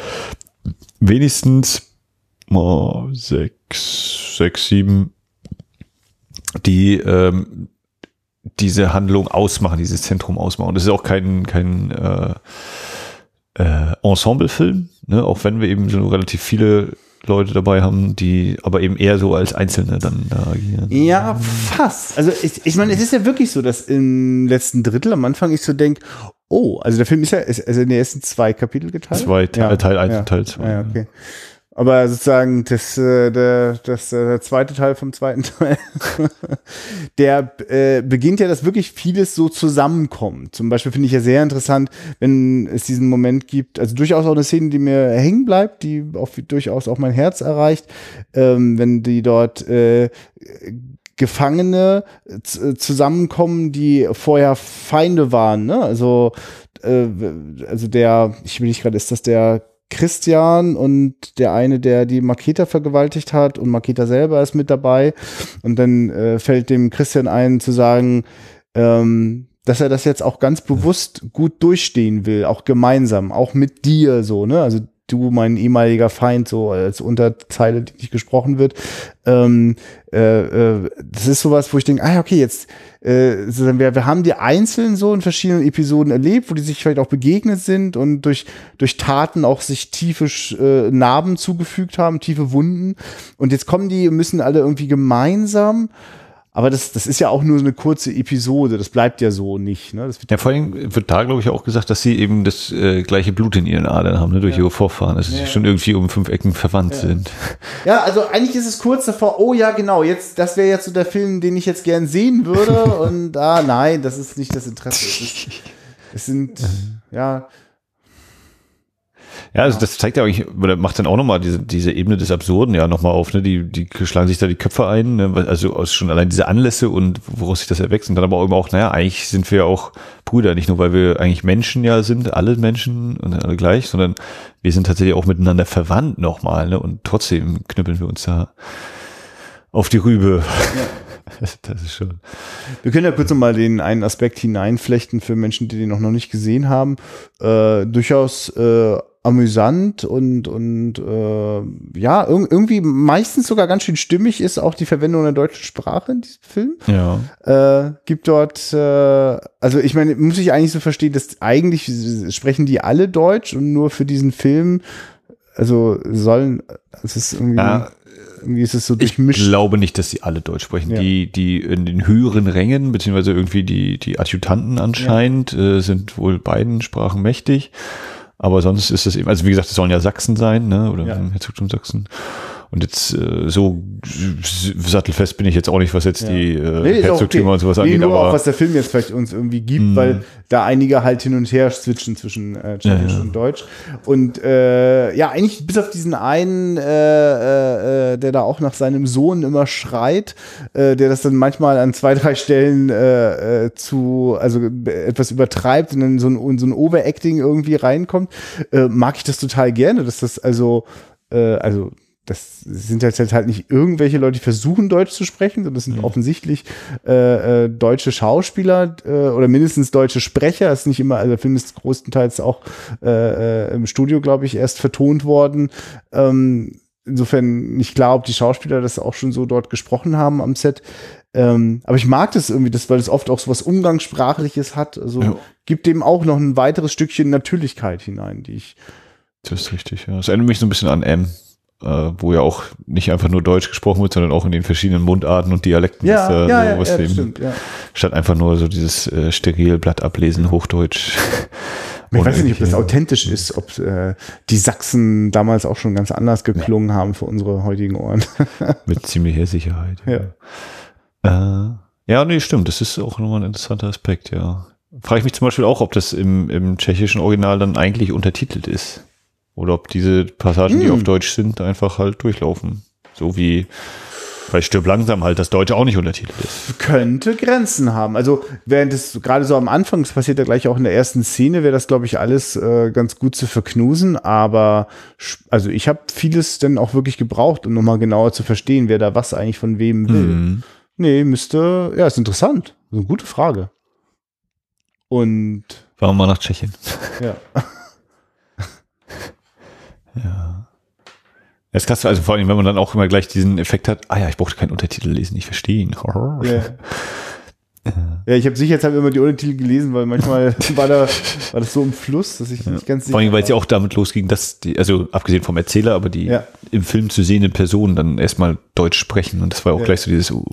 wenigstens oh, sechs, sechs, sieben, die ähm, diese Handlung ausmachen, dieses Zentrum ausmachen. Und das ist auch kein, kein äh, äh, Ensemblefilm, ne? auch wenn wir eben so relativ viele Leute dabei haben, die aber eben eher so als Einzelne dann da agieren. Ja, fast. Also ich, ich meine, es ist ja wirklich so, dass im letzten Drittel am Anfang ich so denke, oh, also der Film ist ja ist, also in den ersten zwei Kapitel geteilt. Zwei, Teil- Teil eins ja. und Teil zwei. Ja, okay. Aber sozusagen das, äh, der, das, äh, der zweite Teil vom zweiten (laughs) Teil, der äh, beginnt ja, dass wirklich vieles so zusammenkommt. Zum Beispiel finde ich ja sehr interessant, wenn es diesen Moment gibt, also durchaus auch eine Szene, die mir hängen bleibt, die auch durchaus auch mein Herz erreicht, ähm, wenn die dort äh, Gefangene z- zusammenkommen, die vorher Feinde waren. Ne? Also, äh, also der, ich will nicht gerade, ist das der Christian und der eine, der die Maketa vergewaltigt hat und Maketa selber ist mit dabei. Und dann äh, fällt dem Christian ein zu sagen, ähm, dass er das jetzt auch ganz bewusst gut durchstehen will, auch gemeinsam, auch mit dir so, ne? Also du, mein ehemaliger Feind, so als Unterzeile, die nicht gesprochen wird. Ähm, äh, äh, das ist sowas, wo ich denke, ah, okay, jetzt, äh, wir, wir haben die einzeln so in verschiedenen Episoden erlebt, wo die sich vielleicht auch begegnet sind und durch, durch Taten auch sich tiefe äh, Narben zugefügt haben, tiefe Wunden. Und jetzt kommen die, müssen alle irgendwie gemeinsam aber das, das ist ja auch nur so eine kurze Episode, das bleibt ja so nicht. Ne? Ja, vor allem wird da, glaube ich, auch gesagt, dass sie eben das äh, gleiche Blut in ihren Adern haben, ne, durch ihre Vorfahren, dass sie schon irgendwie um fünf Ecken verwandt sind. Ja, also eigentlich ist es kurz davor, oh ja, genau, jetzt, das wäre jetzt so der Film, den ich jetzt gern sehen würde. (laughs) und ah, nein, das ist nicht das Interesse. Es, ist, es sind, ja, Ja, also das zeigt ja eigentlich, oder macht dann auch nochmal diese, diese Ebene des Absurden ja nochmal auf, ne? Die, die schlagen sich da die Köpfe ein, ne? also aus schon allein diese Anlässe und woraus sich das erwächst. Und dann aber eben auch, naja, eigentlich sind wir ja auch Brüder, nicht nur weil wir eigentlich Menschen ja sind, alle Menschen und alle gleich, sondern wir sind tatsächlich auch miteinander verwandt nochmal, ne? Und trotzdem knüppeln wir uns da auf die Rübe. (laughs) Das, das ist schon. Wir können ja kurz noch mal den einen Aspekt hineinflechten für Menschen, die den noch noch nicht gesehen haben. Äh, durchaus äh, amüsant und und äh, ja irg irgendwie meistens sogar ganz schön stimmig ist auch die Verwendung der deutschen Sprache in diesem Film. Ja. Äh, gibt dort, äh, also ich meine, muss ich eigentlich so verstehen, dass eigentlich sprechen die alle Deutsch und nur für diesen Film, also sollen, es ist irgendwie, Ja, irgendwie ist es so Ich durchmischt. glaube nicht, dass sie alle Deutsch sprechen. Ja. Die, die in den höheren Rängen, beziehungsweise irgendwie die, die Adjutanten anscheinend, äh, sind wohl beiden Sprachen mächtig. Aber sonst ist es eben, also wie gesagt, es sollen ja Sachsen sein, ne? Oder Ja. Herzogtum Sachsen. Und jetzt äh, so sattelfest bin ich jetzt auch nicht, was jetzt die äh, Nee, auch Herzogtümer okay. und sowas nee, angeht. nur auch, Aber was der Film jetzt vielleicht uns irgendwie gibt, Mhm. weil da einige halt hin und her switchen zwischen äh, Tschechisch Ja, ja. und Deutsch. Und äh, ja, eigentlich bis auf diesen einen, äh, äh, äh, der da auch nach seinem Sohn immer schreit, äh, der das dann manchmal an zwei, drei Stellen äh, äh, zu, also etwas übertreibt und dann so ein, in so ein Overacting irgendwie reinkommt, äh, mag ich das total gerne, dass das also, äh, also das sind jetzt halt nicht irgendwelche Leute, die versuchen, Deutsch zu sprechen, sondern das sind offensichtlich äh, äh, deutsche Schauspieler äh, oder mindestens deutsche Sprecher. Das ist nicht immer, also der Film ist größtenteils auch äh, äh, im Studio, glaube ich, erst vertont worden. Ähm, insofern nicht klar, ob die Schauspieler das auch schon so dort gesprochen haben am Set. Ähm, aber ich mag das irgendwie, das, weil es oft auch so was Umgangssprachliches hat. Also Ja. gibt dem auch noch ein weiteres Stückchen Natürlichkeit hinein, die ich das ist richtig, ja. Das erinnert mich so ein bisschen an M, äh, wo ja auch nicht einfach nur Deutsch gesprochen wird, sondern auch in den verschiedenen Mundarten und Dialekten. ja, dass da ja, so ja, was ja, eben- stimmt, ja. statt einfach nur so dieses äh, steril Blatt ablesen, Hochdeutsch. ich weiß nicht, ob das authentisch ist, ob äh, die Sachsen damals auch schon ganz anders geklungen haben für unsere heutigen Ohren. (laughs) Mit ziemlicher Sicherheit. Ja. Äh, ja, nee, stimmt. Das ist auch nochmal ein interessanter Aspekt, ja. Frage ich mich zum Beispiel auch, ob das im, im tschechischen Original dann eigentlich untertitelt ist. Oder ob diese Passagen, die Hm. auf Deutsch sind, einfach halt durchlaufen. So wie bei Stirb langsam halt das Deutsche auch nicht untertitelt ist. könnte Grenzen haben. Also während es gerade so am Anfang, das passiert ja gleich auch in der ersten Szene, wäre das, glaube ich, alles äh, ganz gut zu verknusen. Aber also ich habe vieles dann auch wirklich gebraucht, um nochmal genauer zu verstehen, wer da was eigentlich von wem will. Mhm. Nee, müsste, ja, ist interessant. Das ist eine gute Frage. Und Fahren wir mal nach Tschechien. ja. (laughs) Ja. Das ist krass, also vor allem, wenn man dann auch immer gleich diesen Effekt hat, ah ja, ich brauchte keinen Untertitel lesen, ich verstehe ihn. Ja, ja ich habe sicherheitshalber immer die Untertitel gelesen, weil manchmal (laughs) war, da, war das so im Fluss, dass ich nicht ganz Vor allem, weil es ja auch damit losging, dass die, also abgesehen vom Erzähler, aber die Ja. im Film zu sehenden Personen dann erstmal Deutsch sprechen. Und das war auch Ja. gleich so dieses, oh,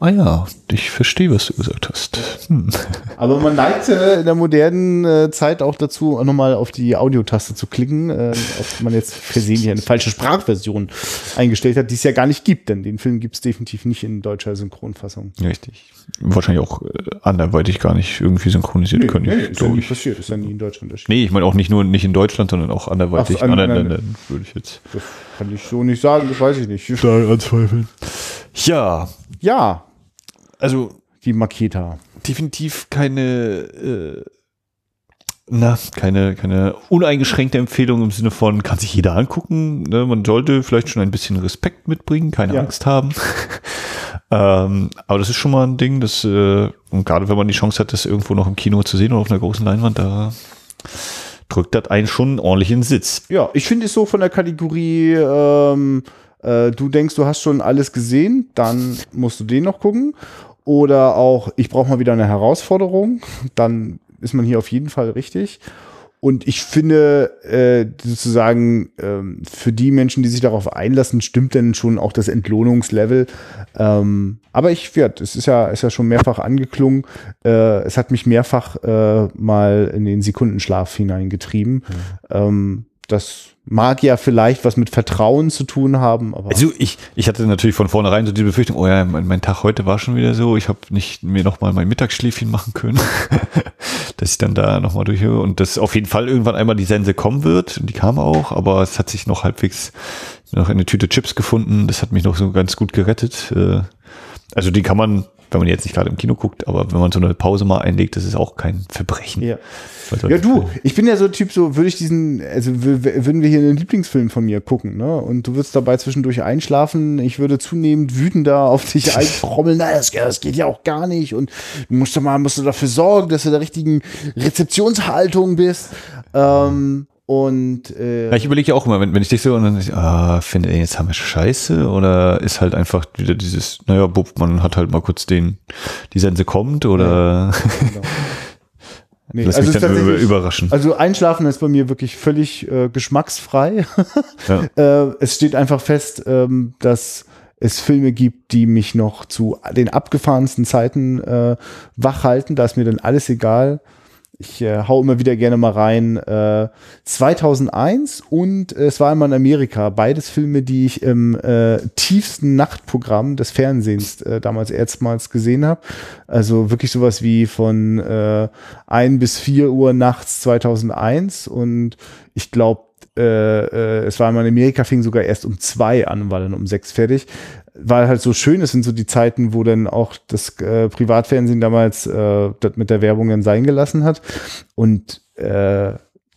ah ja, ich verstehe, was du gesagt hast. Hm. Aber man neigt äh, in der modernen äh, Zeit auch dazu, nochmal auf die Audiotaste zu klicken, äh, ob man jetzt versehentlich eine falsche Sprachversion eingestellt hat, die es ja gar nicht gibt, denn den Film gibt es definitiv nicht in deutscher Synchronfassung. Richtig. Wahrscheinlich auch äh, anderweitig gar nicht irgendwie synchronisiert können. ist ja nie passiert, ist ja nie in Deutschland erschienen. Nee, ich meine auch nicht nur nicht in Deutschland, sondern auch anderweitig Ach, an- in anderen an- Ländern, würde ich jetzt Das kann ich so nicht sagen, das weiß ich nicht. anzweifeln. Ja, Ja, also die Maketa. definitiv keine, äh, na, keine, keine uneingeschränkte Empfehlung im Sinne von, kann sich jeder angucken. Ne? Man sollte vielleicht schon ein bisschen Respekt mitbringen, keine Ja. Angst haben. (laughs) ähm, aber das ist schon mal ein Ding, das, äh, und gerade wenn man die Chance hat, das irgendwo noch im Kino zu sehen oder auf einer großen Leinwand, da drückt das einen schon ordentlich in den Sitz. Ja, ich finde es so von der Kategorie, ähm, äh, du denkst, du hast schon alles gesehen, dann musst du den noch gucken. Oder auch, ich brauche mal wieder eine Herausforderung, dann ist man hier auf jeden Fall richtig. Und ich finde, äh, sozusagen, ähm, für die Menschen, die sich darauf einlassen, stimmt denn schon auch das Entlohnungslevel. Ähm, aber ich werde, es ist ja, ist ja schon mehrfach angeklungen. Äh, es hat mich mehrfach äh, mal in den Sekundenschlaf hineingetrieben. Ähm, das mag ja vielleicht was mit Vertrauen zu tun haben, aber Also ich, ich hatte natürlich von vornherein so die Befürchtung, oh ja, mein, mein Tag heute war schon wieder so, ich habe nicht mir noch mal mein Mittagsschläfchen machen können, (laughs) dass ich dann da noch mal durchhöre und dass auf jeden Fall irgendwann einmal die Sense kommen wird und die kam auch, aber es hat sich noch halbwegs noch eine Tüte Chips gefunden, das hat mich noch so ganz gut gerettet. Äh, Also die kann man, wenn man jetzt nicht gerade im Kino guckt, aber wenn man so eine Pause mal einlegt, das ist auch kein Verbrechen. ja. Ja, du, ich bin ja so ein Typ, so würde ich diesen, also würden wir hier einen Lieblingsfilm von mir gucken, ne? Und du würdest dabei zwischendurch einschlafen, ich würde zunehmend wütender auf dich (laughs) eintrommeln, na, das, das geht ja auch gar nicht und du musst doch mal, musst du dafür sorgen, dass du in der richtigen Rezeptionshaltung bist. Ähm, und äh, Ja, ich überlege ja auch immer, wenn, wenn ich dich so und dann, ah, finde ich, jetzt haben wir Scheiße oder ist halt einfach wieder dieses, naja, bupp, man hat halt mal kurz den, die Sense kommt oder (laughs) nee, lass also mich dann überraschen. Also Einschlafen ist bei mir wirklich völlig äh, geschmacksfrei. (laughs) Ja. äh, es steht einfach fest, ähm, dass es Filme gibt, die mich noch zu den abgefahrensten Zeiten äh, wach halten. Da ist mir dann alles egal. Ich äh, hau immer wieder gerne mal rein. Äh, 2001 und äh, es war einmal in Amerika. Beides Filme, die ich im äh, tiefsten Nachtprogramm des Fernsehens äh, damals erstmals gesehen habe. Also wirklich sowas wie von äh, 1 bis 4 Uhr nachts 2001 und ich glaube, äh, äh, es war einmal in Amerika, fing sogar erst um zwei an war dann um sechs fertig. Weil halt so schön, es sind so die Zeiten, wo dann auch das äh, Privatfernsehen damals äh, das mit der Werbung dann sein gelassen hat. Und äh,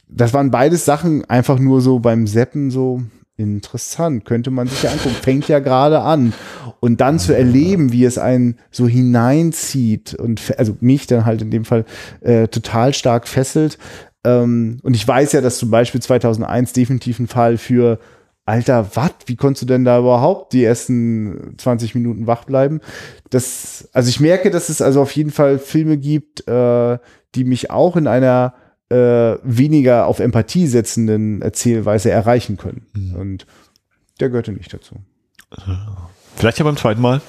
das waren beides Sachen einfach nur so beim Seppen so interessant, könnte man sich ja angucken, fängt ja gerade an. Und dann zu erleben, wie es einen so hineinzieht und also mich dann halt in dem Fall äh, total stark fesselt. Ähm, und ich weiß ja, dass zum Beispiel 2001 definitiv ein Fall für Alter, was? Wie konntest du denn da überhaupt die ersten 20 Minuten wach bleiben? Das, also ich merke, dass es also auf jeden Fall Filme gibt, äh, die mich auch in einer äh, weniger auf Empathie setzenden Erzählweise erreichen können. Und der gehörte nicht dazu. Vielleicht ja beim zweiten Mal.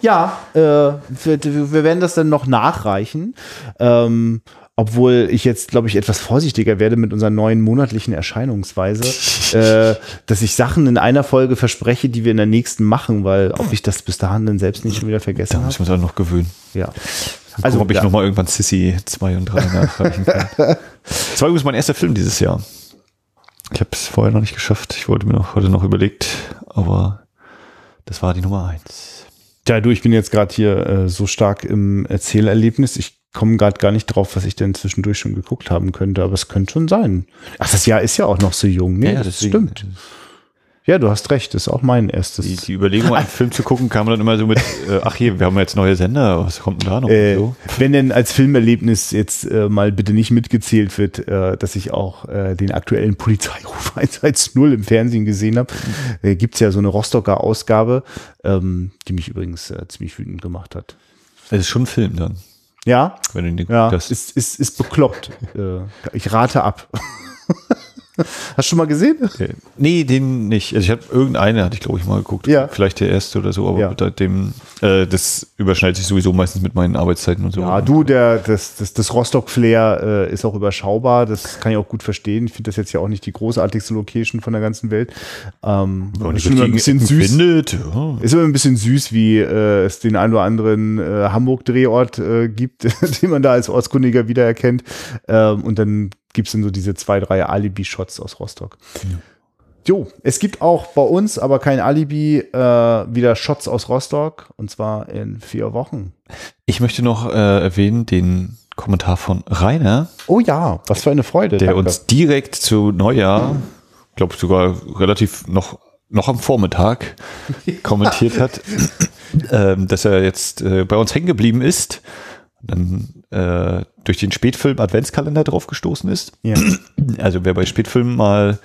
Ja, äh, wir, wir werden das dann noch nachreichen. Ähm, obwohl ich jetzt, glaube ich, etwas vorsichtiger werde mit unserer neuen monatlichen Erscheinungsweise, (laughs) äh, dass ich Sachen in einer Folge verspreche, die wir in der nächsten machen, weil ob ich das bis dahin dann selbst nicht schon wieder vergessen Da habe. müssen wir uns auch noch gewöhnen. Ja. Also, ob ich ja. nochmal irgendwann Sissy 2 und 3 nachreichen kann. (laughs) Das war übrigens mein erster Film dieses Jahr. Ich habe es vorher noch nicht geschafft. Ich wollte mir noch heute noch überlegt, aber das war die Nummer 1. Ja, du, ich bin jetzt gerade hier äh, so stark im Erzählerlebnis. Ich komme gerade gar nicht drauf, was ich denn zwischendurch schon geguckt haben könnte, aber es könnte schon sein. Ach, das Jahr ist ja auch noch so jung. Nee, das deswegen- stimmt. Ja, du hast recht, das ist auch mein erstes. Die, die Überlegung, einen (laughs) Film zu gucken, kam dann immer so mit, äh, ach hier, wir haben jetzt neue Sender, was kommt denn da noch? Äh, so. Wenn denn als Filmerlebnis jetzt äh, mal bitte nicht mitgezählt wird, äh, dass ich auch äh, den aktuellen Polizeiruf (laughs) 110 im Fernsehen gesehen habe, äh, gibt's ja so eine Rostocker Ausgabe, ähm, die mich übrigens äh, ziemlich wütend gemacht hat. Es ist schon ein Film dann, Ja, wenn du den ja, das ist, ist, ist bekloppt. (laughs) äh, ich rate ab. (laughs) (laughs) Hast du schon mal gesehen? Okay. Nee, den nicht. Also ich habe irgendeine, hatte ich glaube ich mal geguckt. Ja. Vielleicht der erste oder so, aber Ja. mit dem, äh, das überschneidet sich sowieso meistens mit meinen Arbeitszeiten und so. Ja, du, der, das, das, das Rostock-Flair äh, ist auch überschaubar. Das kann ich auch gut verstehen. Ich finde das jetzt ja auch nicht die großartigste Location von der ganzen Welt. Ähm, man ist immer ein bisschen süß. findet. Ja. Ist immer ein bisschen süß, wie äh, es den einen oder anderen äh, Hamburg-Drehort äh, gibt, (laughs) den man da als Ortskundiger wiedererkennt. Ähm, und dann gibt's dann so diese zwei, drei Alibi-Shots aus Rostock. Jo, es gibt auch bei uns aber kein Alibi, äh, wieder Shots aus Rostock. Und zwar in vier Wochen. Ich möchte noch äh, erwähnen den Kommentar von Rainer, Oh ja, was für eine Freude. der Danke. uns direkt zu Neujahr, glaube sogar relativ noch noch am Vormittag (laughs) kommentiert hat, ähm, dass er jetzt äh, bei uns hängen geblieben ist, dann äh, durch den Spätfilm Adventskalender draufgestoßen ist. Ja. Also wer bei Spätfilmen mal,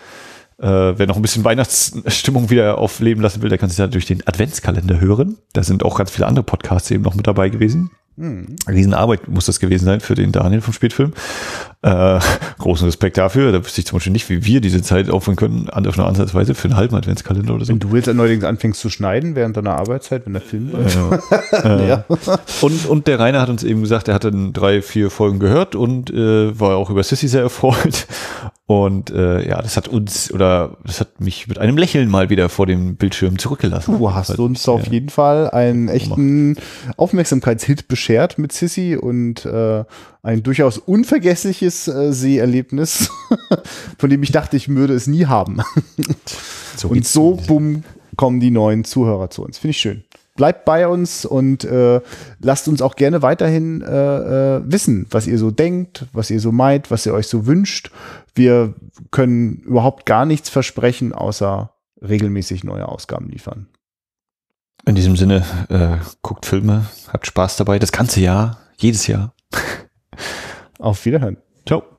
äh, wer noch ein bisschen Weihnachtsstimmung wieder aufleben lassen will, der kann sich da durch den Adventskalender hören. Da sind auch ganz viele andere Podcasts eben noch mit dabei gewesen. Riesenarbeit muss das gewesen sein für den Daniel vom Spätfilm. Äh, großen Respekt dafür. Da wüsste ich zum Beispiel nicht, wie wir diese Zeit aufwenden können, an- auf eine Ansatzweise für einen halben Adventskalender oder so. Wenn du jetzt neuerdings anfängst zu schneiden während deiner Arbeitszeit, wenn der Film läuft. (laughs) Ja. Und, und der Rainer hat uns eben gesagt, er hat dann drei, vier Folgen gehört und äh, war auch über Sissy sehr erfreut. Und äh, ja, das hat uns oder das hat mich mit einem Lächeln mal wieder vor dem Bildschirm zurückgelassen. Du hast Also, uns auf ja. jeden Fall einen echten Aufmerksamkeitshit beschert mit Sissy und äh, ein durchaus unvergessliches äh, Seherlebnis, (laughs) von dem ich dachte, ich würde es nie haben. (laughs) So Und so, bumm, kommen die neuen Zuhörer zu uns. Finde ich schön. Bleibt bei uns und äh, lasst uns auch gerne weiterhin äh, äh, wissen, was ihr so denkt, was ihr so meint, was ihr euch so wünscht. Wir können überhaupt gar nichts versprechen, außer regelmäßig neue Ausgaben liefern. In diesem Sinne, äh, guckt Filme, habt Spaß dabei, das ganze Jahr, jedes Jahr. Auf Wiederhören. Ciao.